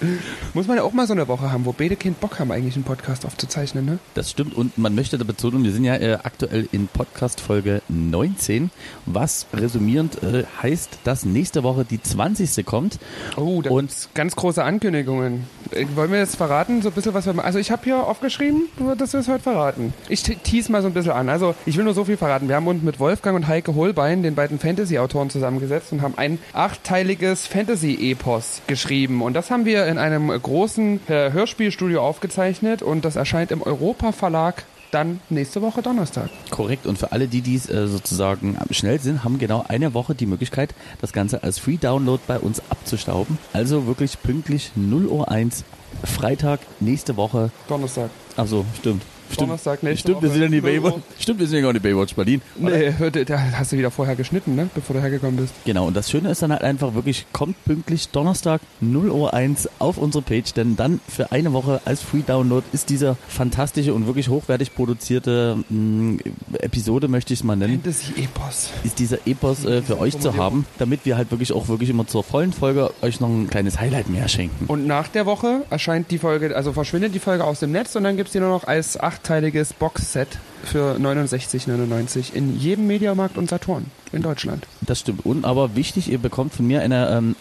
Muss man ja auch mal so eine Woche haben, wo beide Kind Bock haben, eigentlich einen Podcast aufzuzeichnen, ne? Das stimmt und man möchte da betonen, wir sind ja äh, aktuell in Podcast Folge 19, was resümierend äh, heißt, dass nächste Woche die 20. kommt. Oh, da Und- ganz große Ankündigungen. Äh, Wollen wir jetzt verraten, so ein bisschen was wir machen? Also ich habe hier aufgeschrieben, dass wir es heute verraten. Ich te- tease mal so ein bisschen an. Also ich will nur so viel verraten. Wir haben uns mit Wolfgang und Heike Holbein, den beiden Fantasy-Autoren, zusammengesetzt und haben ein achtteiliges Fantasy-Epos geschrieben. Und das haben wir in einem großen äh, Hörspielstudio aufgezeichnet und das erscheint im Europa-Verlag dann nächste Woche Donnerstag. Korrekt und für alle, die dies äh, sozusagen schnell sind, haben genau eine Woche die Möglichkeit, das Ganze als Free Download bei uns abzustauben. Also wirklich pünktlich 0 Uhr 1, Freitag nächste Woche. Donnerstag. Achso, stimmt. Stimmt. Donnerstag, nächste Stimmt, wir sind ja in die 0 Uhr. Baywatch. Stimmt, wir sind ja in die Baywatch Berlin. Nee, da hast du wieder vorher geschnitten, ne? Bevor du hergekommen bist. Genau, und das Schöne ist dann halt einfach wirklich, kommt pünktlich Donnerstag 0 Uhr 1 auf unsere Page, denn dann für eine Woche als Free Download ist dieser fantastische und wirklich hochwertig produzierte mh, Episode, möchte ich es mal nennen, Fantasy-Epos. ist dieser Epos äh, für euch zu haben, damit wir halt wirklich auch wirklich immer zur vollen Folge euch noch ein kleines Highlight mehr schenken. Und nach der Woche erscheint die Folge, also verschwindet die Folge aus dem Netz und dann gibt's die nur noch als achtteiliges Boxset für 69,99 in jedem Mediamarkt und Saturn in Deutschland. Das stimmt. Und aber wichtig, ihr bekommt von mir eine, ähm,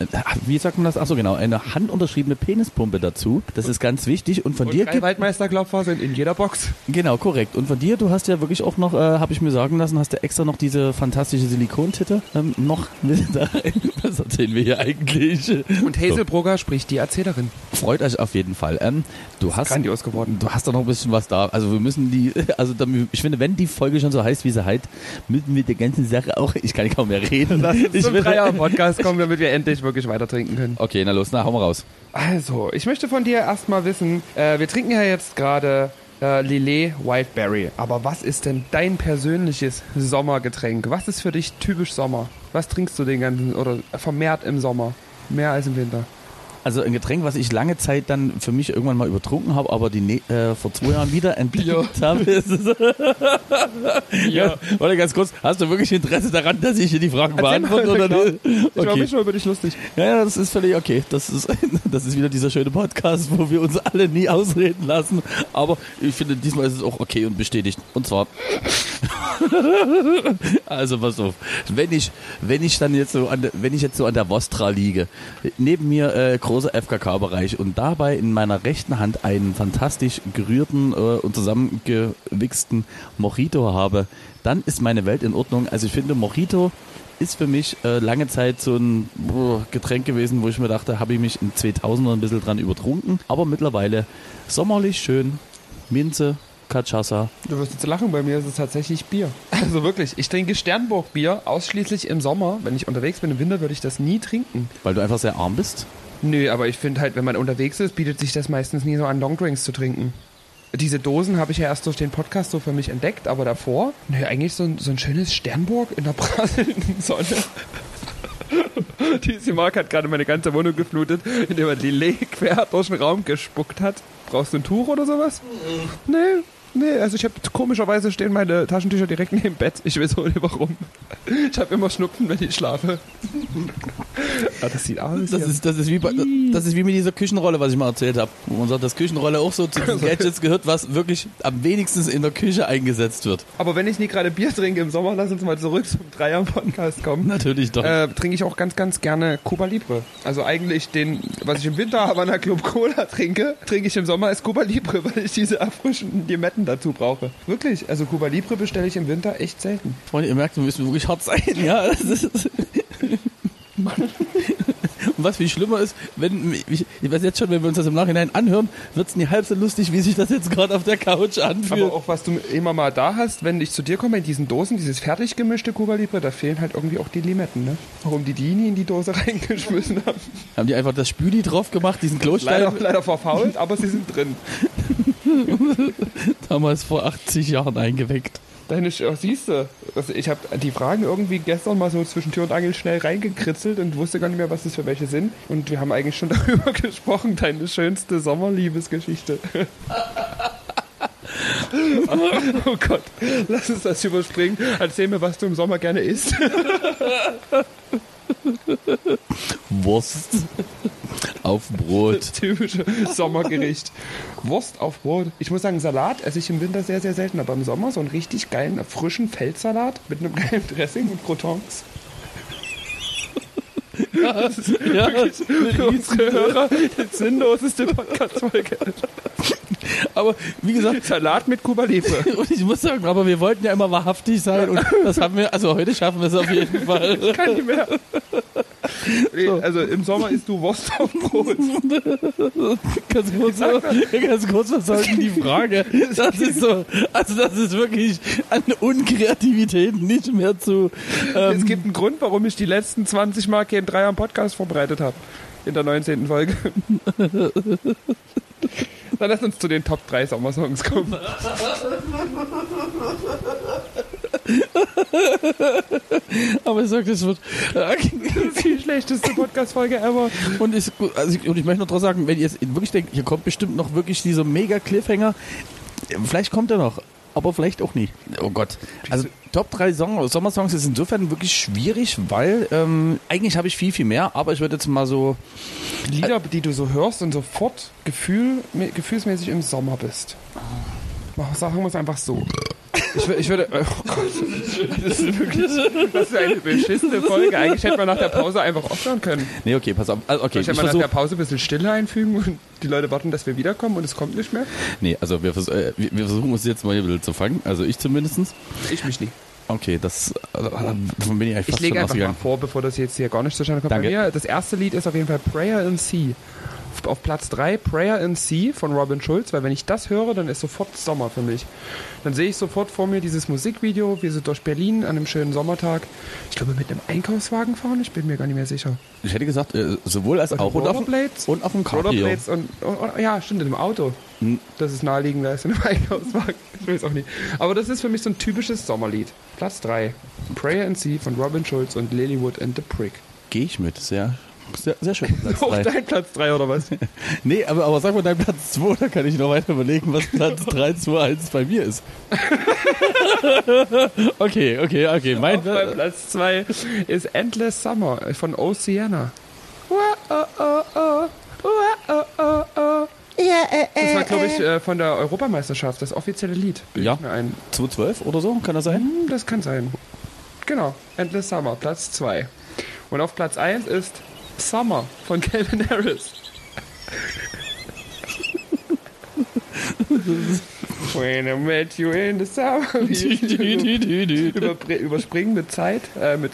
wie sagt man das? Achso, genau, eine handunterschriebene Penispumpe dazu. Das ist ganz wichtig. Und von Und dir drei gibt Waldmeisterklopfer sind in jeder Box. Genau, korrekt. Und von dir, du hast ja wirklich auch noch, äh, habe ich mir sagen lassen, hast du extra noch diese fantastische Silikontitte ähm, noch mit da. Was erzählen wir hier eigentlich? Und Hazel Brugger spricht die Erzählerin. Freut euch auf jeden Fall. Ähm, du hast Grandios geworden. Du hast da noch ein bisschen was da. Also wir müssen die, also damit- ich finde, wenn die Folge schon so heißt, wie sie heißt, müssen wir der ganzen Sache auch, ich kann kaum mehr reden. Lass uns ich zum Dreier-Podcast kommen, damit wir endlich wirklich weiter trinken können. Okay, na los, na, hau mal raus. Also, ich möchte von dir erstmal wissen, äh, wir trinken ja jetzt gerade äh, Lillet Wildberry. Aber was ist denn dein persönliches Sommergetränk? Was ist für dich typisch Sommer? Was trinkst du den ganzen oder vermehrt im Sommer? Mehr als im Winter. Also ein Getränk, was ich lange Zeit dann für mich irgendwann mal übertrunken habe, aber die äh, vor zwei Jahren wieder entdeckt habe. Ist ja. Warte ganz kurz, hast du wirklich Interesse daran, dass ich hier die Fragen beantworte? Oder? klar. Ich war Okay. mich schon über dich lustig. Ja, ja, das ist völlig okay. Das ist, das ist wieder dieser schöne Podcast, wo wir uns alle nie ausreden lassen. Aber ich finde, diesmal ist es auch okay und bestätigt. Und zwar, also pass auf, wenn ich, wenn ich dann jetzt so an der, wenn ich jetzt so an der Vostra liege, neben mir äh, großer FKK-Bereich und dabei in meiner rechten Hand einen fantastisch gerührten äh, und zusammengewichsten Mojito habe, dann ist meine Welt in Ordnung. Also ich finde, Mojito ist für mich äh, lange Zeit so ein boah, Getränk gewesen, wo ich mir dachte, habe ich mich in 2000 ein bisschen dran übertrunken. Aber mittlerweile sommerlich schön, Minze, Cachaça. Du wirst jetzt lachen, bei mir ist es tatsächlich Bier. Also wirklich, ich trinke Sternburg-Bier ausschließlich im Sommer. Wenn ich unterwegs bin im Winter, würde ich das nie trinken. Weil du einfach sehr arm bist. Nö, aber ich finde halt, wenn man unterwegs ist, bietet sich das meistens nie so an, Longdrinks zu trinken. Diese Dosen habe ich ja erst durch den Podcast so für mich entdeckt, aber davor, nö, eigentlich so ein, so ein schönes Sternburg in der prasselnden Sonne. Diese Mark hat gerade meine ganze Wohnung geflutet, indem er die Lillet quer durch den Raum gespuckt hat. Brauchst du ein Tuch oder sowas? Nee, nee, also ich habe komischerweise stehen meine Taschentücher direkt neben dem Bett. Ich weiß auch nicht warum. Ich habe immer Schnupfen, wenn ich schlafe. Ah, das sieht aus. Das ist, das, ist wie bei, das ist wie mit dieser Küchenrolle, was ich mal erzählt habe. Wo man sagt, dass Küchenrolle auch so zu den Gadgets gehört, was wirklich am wenigsten in der Küche eingesetzt wird. Aber wenn ich nie gerade Bier trinke im Sommer, lass uns mal zurück zum Dreier-Podcast kommen. Natürlich doch. Äh, trinke ich auch ganz, ganz gerne Cuba Libre. Also eigentlich den, was ich im Winter Havana Club Cola trinke, trinke ich im Sommer als Cuba Libre, weil ich diese erfrischenden Limetten dazu brauche. Wirklich, also Cuba Libre bestelle ich im Winter echt selten. Freunde, ihr merkt, wir müssen wirklich hart sein, ja. Das ist Und was viel schlimmer ist, wenn, ich, ich weiß jetzt schon, wenn wir uns das im Nachhinein anhören, wird es nie halb so lustig, wie sich das jetzt gerade auf der Couch anfühlt. Aber auch was du immer mal da hast, wenn ich zu dir komme in diesen Dosen, dieses fertig gemischte Cuba Libre, da fehlen halt irgendwie auch die Limetten, ne? Warum die die nie in die Dose reingeschmissen haben. Haben die einfach das Spüli drauf gemacht, diesen Klostein, Leider, leider verfault, aber sie sind drin. damals vor 80 Jahren eingeweckt. Deine, siehst du, also ich habe die Fragen irgendwie gestern mal so zwischen Tür und Angel schnell reingekritzelt und wusste gar nicht mehr, was das für welche sind. Und wir haben eigentlich schon darüber gesprochen, deine schönste Sommerliebesgeschichte. Oh Gott, lass uns das überspringen. Erzähl mir, was du im Sommer gerne isst. Wurst auf Brot. Typische Sommergericht. Wurst auf Brot. Ich muss sagen, Salat esse ich im Winter sehr, sehr selten, aber im Sommer so einen richtig geilen, frischen Feldsalat mit einem geilen Dressing und Crotons. Das ist Ja, wirklich für unsere Hörer die sinnloseste Podcast-Folge. Aber wie gesagt, Salat mit Cuba Libre. und ich muss sagen, aber wir wollten ja immer wahrhaftig sein und das haben wir, also heute schaffen wir es auf jeden Fall. Kann nicht mehr. Nee, Also im Sommer isst du Wurst auf Brot. Ganz kurz, so, ganz kurz, was soll denn die Frage? Das ist so, also das ist wirklich an Unkreativität nicht mehr zu. Ähm, Es gibt einen Grund, warum ich die letzten 20 Mal keinen Dreier im Podcast vorbereitet habe. In der 19. Folge. Dann lass uns zu den Top 3 Sommersongs kommen. aber ich sag, das wird. Ist die schlechteste Podcast-Folge ever. Und ich, also ich, und ich möchte noch drauf sagen, wenn ihr jetzt wirklich denkt, hier kommt bestimmt noch wirklich dieser mega Cliffhanger, vielleicht kommt er noch. Aber vielleicht auch nicht. Oh Gott. Also Top 3 Song, Sommersongs ist insofern wirklich schwierig, weil ähm, eigentlich habe ich viel, viel mehr, aber ich würde jetzt mal so. Lieder, die du so hörst und sofort Gefühl, gefühlsmäßig im Sommer bist. Sagen wir es einfach so. Ich, ich würde. Oh Gott. Das ist wirklich. Das ist eine beschissene Folge. Eigentlich hätte man nach der Pause einfach aufhören können. Nee, okay, pass auf. Also, okay, ich hätte man nach der. Pause ein bisschen Stille einfügen und die Leute warten, dass wir wiederkommen und es kommt nicht mehr. Nee, also wir, vers äh, wir, wir versuchen uns jetzt mal hier ein bisschen zu fangen. Also ich zumindestens. Ich mich nicht. Okay, das also, davon bin ich eigentlich Ich fast lege schon einfach mal vor, bevor das jetzt hier gar nicht zustande kommt. Danke. Bei mir, das erste Lied ist auf jeden Fall Prayer in Sea. Auf Platz 3 Prayer in Sea von Robin Schulz, weil wenn ich das höre, dann ist sofort Sommer für mich. Dann sehe ich sofort vor mir dieses Musikvideo, wie sie durch Berlin an einem schönen Sommertag, ich glaube mit einem Einkaufswagen fahren, ich bin mir gar nicht mehr sicher. Ich hätte gesagt, äh, sowohl als auch und auf, und auf dem Cabrio. Rollerblades und, und, und, ja, stimmt, in einem Auto. Hm. Das ist naheliegender als in einem Einkaufswagen. Ich weiß auch nicht. Aber das ist für mich so ein typisches Sommerlied. Platz 3. Prayer in Sea von Robin Schulz und Lilywood and the Prick. Gehe ich mit. Sehr, sehr, sehr schön. Platz Auch drei. dein Platz 3 oder was? Nee, aber, aber sag mal dein Platz 2, da kann ich noch weiter überlegen, was Platz 3, 2, 1 bei mir ist. okay, okay, okay. Mein, Auf bei Platz 2 ist Endless Summer von Oceana. Das war, glaube ich, äh, von der Europameisterschaft, das offizielle Lied. Ja. Mir ein. 212 oder so, kann das sein? Hm, Das kann sein. Genau, Endless Summer, Platz 2. Und auf Platz 1 ist Summer von Calvin Harris. When I met you in the summer. Überspringen mit Zeit, äh, mit.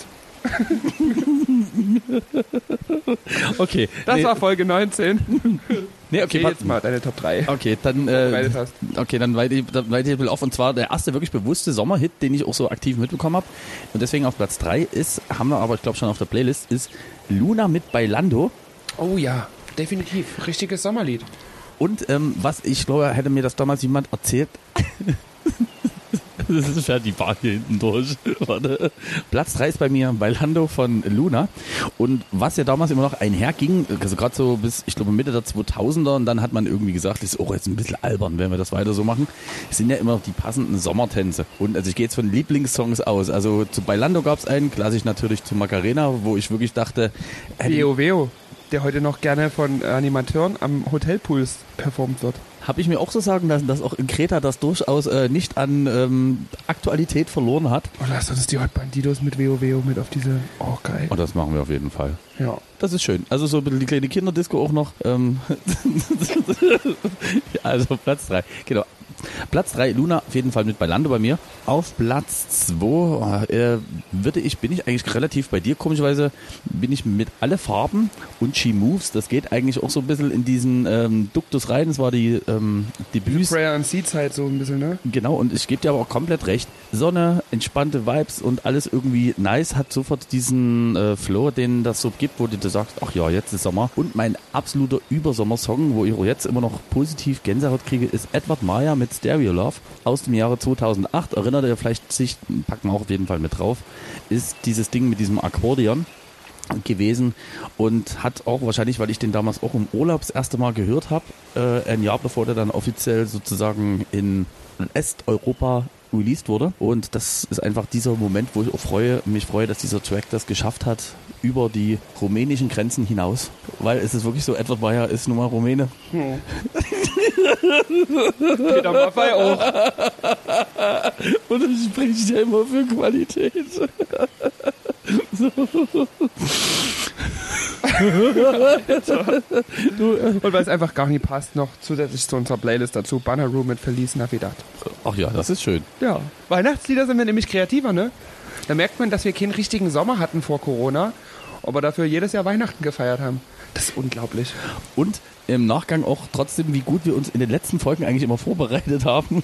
Okay. Das nee, war Folge 19. nee, okay, jetzt mal deine Top 3. Okay, dann, äh, okay, dann weite ich, dann weite ich auf. Und zwar der erste wirklich bewusste Sommerhit, den ich auch so aktiv mitbekommen habe. Und deswegen auf Platz 3 ist, haben wir aber, ich glaube, schon auf der Playlist, ist Luna mit Bailando. Oh ja, definitiv. Richtiges Sommerlied. Und ähm, was ich glaube, hätte mir das damals jemand erzählt. Das fährt die Bahn hier hinten durch. Warte. Platz 3 ist bei mir Bailando von Luna. Und was ja damals immer noch einherging, also gerade so bis, ich glaube, Mitte der 2000er, und dann hat man irgendwie gesagt, das ist auch jetzt ein bisschen albern, wenn wir das weiter so machen, sind ja immer noch die passenden Sommertänze. Und also ich gehe jetzt von Lieblingssongs aus. Also zu Bailando gab es einen, klassisch natürlich zu Macarena, wo ich wirklich dachte, hätte- Veo Veo, der heute noch gerne von Animateuren am Hotelpools performt wird. Habe ich mir auch so sagen lassen, dass auch in Kreta das durchaus äh, nicht an ähm, Aktualität verloren hat. Oh, lass uns die Hot Bandidos mit Veo mit auf diese. Oh, geil. Und das machen wir auf jeden Fall. Ja. Das ist schön. Also so ein bisschen die kleine Kinderdisco auch noch. Ähm Ja, also Platz 3. Genau. Platz 3, Luna auf jeden Fall mit bei Lando bei mir. Auf Platz 2 äh, würde ich, bin ich eigentlich relativ bei dir. Komischerweise bin ich mit alle Farben und She Moves. Das geht eigentlich auch so ein bisschen in diesen ähm, Duktus rein. Das war die ähm, Debüts. Prayer and Sea Zeit so ein bisschen, ne? Genau, und ich gebe dir aber auch komplett recht. Sonne, entspannte Vibes und alles irgendwie nice, hat sofort diesen äh, Flow, den das so gibt, wo du dir sagst, ach ja, jetzt ist Sommer. Und mein absoluter Übersommersong, wo ich auch jetzt immer noch positiv Gänsehaut kriege, ist Edward Maya mit Stereo Love aus dem Jahre 2008. Erinnert ihr vielleicht sich, packen wir auch auf jeden Fall mit drauf, ist dieses Ding mit diesem Akkordeon. gewesen und hat auch wahrscheinlich, weil ich den damals auch im Urlaub das erste Mal gehört habe, äh, ein Jahr bevor der dann offiziell sozusagen in Est-Europa released wurde. Und das ist einfach dieser Moment, wo ich auch freue, mich freue, dass dieser Track das geschafft hat über die rumänischen Grenzen hinaus. Weil es ist wirklich so, Edward Bayer ist nun mal Rumäne. Hm. Peter Maffei auch. Und das spricht ja immer für Qualität. so. Und weil es einfach gar nicht passt, noch zusätzlich zu unserer Playlist dazu Banner Room mit Feliz Navidad. Ach ja, das ist schön. Ja, Weihnachtslieder sind wir nämlich kreativer, ne? Da merkt man, dass wir keinen richtigen Sommer hatten vor Corona, aber dafür jedes Jahr Weihnachten gefeiert haben. Das ist unglaublich. Und im Nachgang auch trotzdem, wie gut wir uns in den letzten Folgen eigentlich immer vorbereitet haben.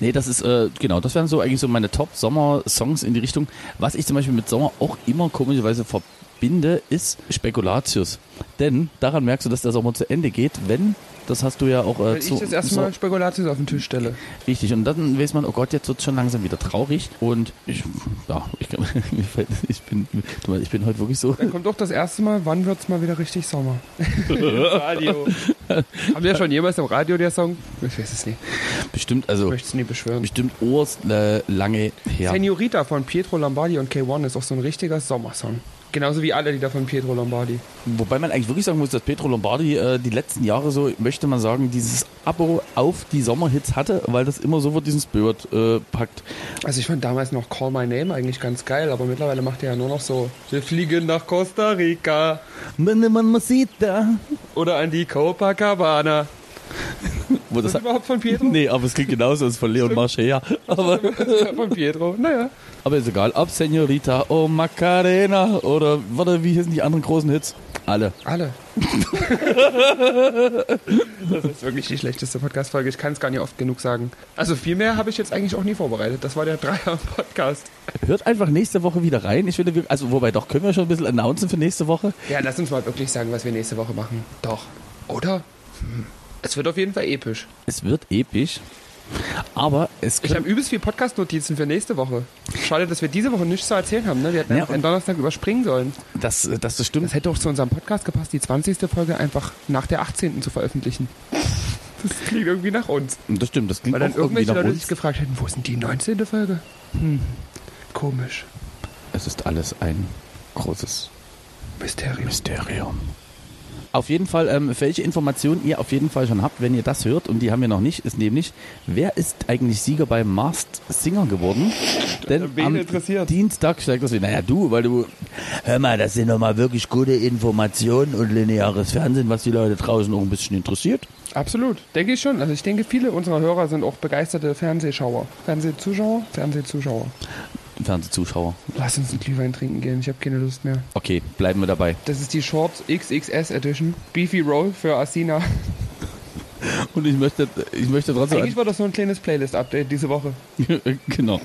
nee, das ist, äh, genau, das wären so eigentlich so meine Top-Sommer-Songs in die Richtung. Was ich zum Beispiel mit Sommer auch immer komischerweise verbinde, ist Spekulatius. Denn daran merkst du, dass der Sommer zu Ende geht, wenn das hast du ja auch. Äh, Wenn ich das erste Mal Spekulatius auf den Tisch stelle. Richtig, und dann weiß man, oh Gott, jetzt wird es schon langsam wieder traurig. Und ich, ja, ich, ich, bin, ich bin heute wirklich so. Dann kommt doch das erste Mal, wann wird es mal wieder richtig Sommer? Radio. Haben wir schon jemals im Radio der Song? Ich weiß es nicht. Bestimmt, also. Ich möchte es nie beschwören. Bestimmt Urs äh, lange her. Senorita von Pietro Lombardi und K1 ist auch so ein richtiger Sommersong. Genauso wie alle Lieder von Pietro Lombardi. Wobei man eigentlich wirklich sagen muss, dass Pietro Lombardi äh, die letzten Jahre so, möchte man sagen, dieses Abo auf die Sommerhits hatte, weil das immer so wird diesen Spirit äh, packt. Also ich fand damals noch Call My Name eigentlich ganz geil, aber mittlerweile macht er ja nur noch so, wir fliegen nach Costa Rica. Mamacita. Oder an die Copacabana. Wo das, überhaupt von Pietro? Nee, aber es klingt genauso als von Leon Marchea. Aber von Pietro, naja. Aber ist egal. Ob Senorita, oh Macarena oder warte, wie hießen die anderen großen Hits? Alle. Alle. das ist wirklich die schlechteste Podcast-Folge. Ich kann es gar nicht oft genug sagen. Also viel mehr habe ich jetzt eigentlich auch nie vorbereitet. Das war der Dreier-Podcast. Hört einfach nächste Woche wieder rein. Ich wir, also wobei doch, können wir schon ein bisschen announcen für nächste Woche? Ja, lass uns mal wirklich sagen, was wir nächste Woche machen. Doch. Oder? Hm. Es wird auf jeden Fall episch. Es wird episch. Aber es Ich habe übelst viel Podcast-Notizen für nächste Woche. Schade, dass wir diese Woche nichts zu erzählen haben. Ne? Wir hätten ja, einen Donnerstag überspringen sollen. Das, das, das stimmt. Das hätte auch zu unserem Podcast gepasst, die 20. Folge einfach nach der 18. zu veröffentlichen. Das klingt irgendwie nach uns. Das stimmt, das klingt Weil dann irgendwelche Leute uns. sich gefragt hätten, wo ist denn die 19. Folge? Hm, komisch. Es ist alles ein großes Mysterium. Mysterium. Auf jeden Fall, ähm, welche Informationen ihr auf jeden Fall schon habt, wenn ihr das hört, und die haben wir noch nicht, ist nämlich, wer ist eigentlich Sieger bei Masked Singer geworden? Denn am. Dienstag steigt das wieder. Naja, du, weil du, hör mal, das sind doch mal wirklich gute Informationen und lineares Fernsehen, was die Leute draußen auch ein bisschen interessiert. Absolut, denke ich schon. Also ich denke, viele unserer Hörer sind auch begeisterte Fernsehschauer. Fernsehzuschauer? Fernsehzuschauer. Fernsehzuschauer. Lass uns einen Glühwein trinken gehen, ich habe keine Lust mehr. Okay, bleiben wir dabei. Das ist die Shorts XXS Edition. Beefy Roll für Asina. Und ich möchte, ich möchte trotzdem. Eigentlich war das nur ein kleines Playlist-Update diese Woche. genau.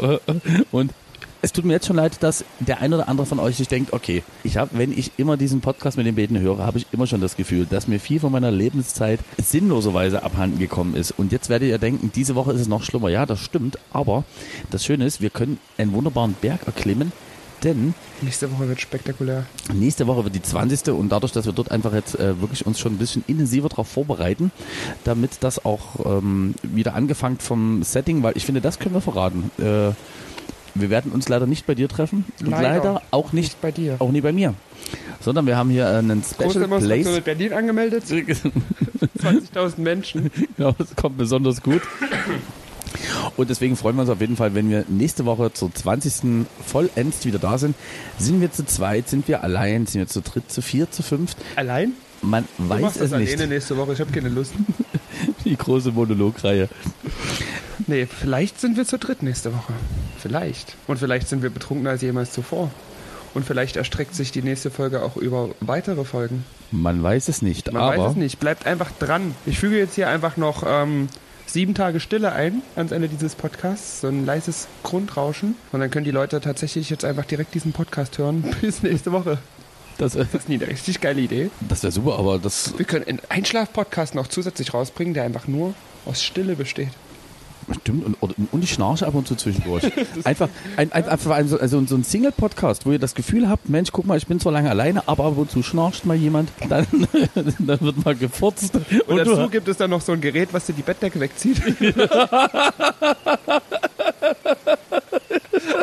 Und es tut mir jetzt schon leid, dass der ein oder andere von euch sich denkt, okay, ich habe, wenn ich immer diesen Podcast mit den Beten höre, habe ich immer schon das Gefühl, dass mir viel von meiner Lebenszeit sinnloserweise abhanden gekommen ist. Und jetzt werdet ihr denken, diese Woche ist es noch schlimmer. Ja, das stimmt. Aber das Schöne ist, wir können einen wunderbaren Berg erklimmen, denn nächste Woche wird spektakulär. Nächste Woche wird die 20. und dadurch, dass wir dort einfach jetzt äh, wirklich uns schon ein bisschen intensiver darauf vorbereiten, damit das auch ähm, wieder angefangen vom Setting, weil ich finde, das können wir verraten. Äh, wir werden uns leider nicht bei dir treffen. Und leider, leider auch nicht, nicht, bei dir. Auch nie bei mir. Sondern wir haben hier einen Special Place. mit Berlin angemeldet. 20.000 Menschen. Ja, das kommt besonders gut. Und deswegen freuen wir uns auf jeden Fall, wenn wir nächste Woche zur 20. vollends wieder da sind. Sind wir zu zweit, sind wir allein, sind wir zu dritt, zu vier, zu fünft? Allein? Man du weiß es das nicht. Alleine nächste Woche, ich habe keine Lust. Die große Monologreihe. Nee, vielleicht sind wir zu dritt nächste Woche. Vielleicht. Und vielleicht sind wir betrunkener als jemals zuvor. Und vielleicht erstreckt sich die nächste Folge auch über weitere Folgen. Man weiß es nicht, Man aber. weiß es nicht. Bleibt einfach dran. Ich füge jetzt hier einfach noch ähm, sieben Tage Stille ein ans Ende dieses Podcasts. So ein leises Grundrauschen. Und dann können die Leute tatsächlich jetzt einfach direkt diesen Podcast hören. Bis nächste Woche. Das, das ist nie eine richtig geile Idee. Das wäre super, aber das. Wir können einen Einschlaf-Podcast noch zusätzlich rausbringen, der einfach nur aus Stille besteht. Stimmt, und, und, und ich schnarche ab und zu zwischendurch. einfach, ein, ein, einfach ein, so, also so ein Single-Podcast, wo ihr das Gefühl habt, Mensch, guck mal, ich bin zwar lange alleine, aber ab und zu schnarcht mal jemand, dann, dann wird mal gefurzt. Und, Und dazu du, gibt es dann noch so ein Gerät, was dir die Bettdecke wegzieht.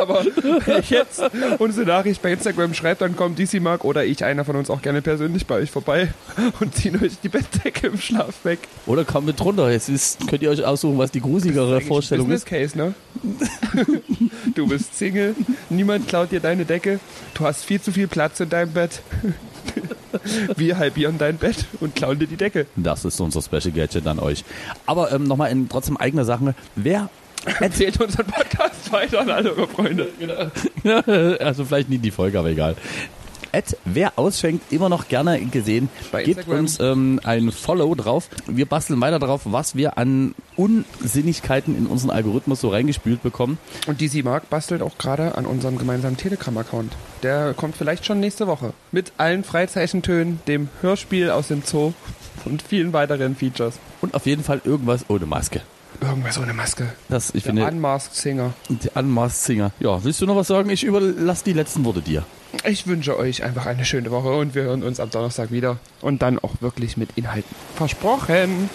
Aber wenn ich jetzt unsere Nachricht bei Instagram schreibt, dann kommt DC Mark oder ich, einer von uns, auch gerne persönlich bei euch vorbei und ziehen euch die Bettdecke im Schlaf weg. oder kommt mit drunter. Jetzt ist, könnt ihr euch aussuchen, was die gruseligere Eigentlich Vorstellung Business ist. Case, ne? du bist Single, niemand klaut dir deine Decke, du hast viel zu viel Platz in deinem Bett. Wir halbieren dein Bett und klauen dir die Decke. Das ist unser Special Gadget an euch. Aber ähm, nochmal in trotzdem eigener Sache. Wer Erzählt unseren Podcast weiter an alle eure Freunde. also vielleicht nie die Folge, aber egal. Ed, wer ausschenkt, immer noch gerne gesehen. Bei Gebt Instagram. uns ähm, ein Follow drauf. Wir basteln weiter drauf, was wir an Unsinnigkeiten in unseren Algorithmus so reingespült bekommen. Und DC Mark bastelt auch gerade an unserem gemeinsamen Telegram-Account. Der kommt vielleicht schon nächste Woche. Mit allen Freizeichentönen, dem Hörspiel aus dem Zoo und vielen weiteren Features. Und auf jeden Fall irgendwas ohne Maske. Irgendwas ohne Maske. Das, ich Der finde, Unmasked Singer. die Unmasked Singer. Ja, willst du noch was sagen? Ich überlasse die letzten Worte dir. Ich wünsche euch einfach eine schöne Woche und wir hören uns am Donnerstag wieder. Und dann auch wirklich mit Inhalten. Versprochen!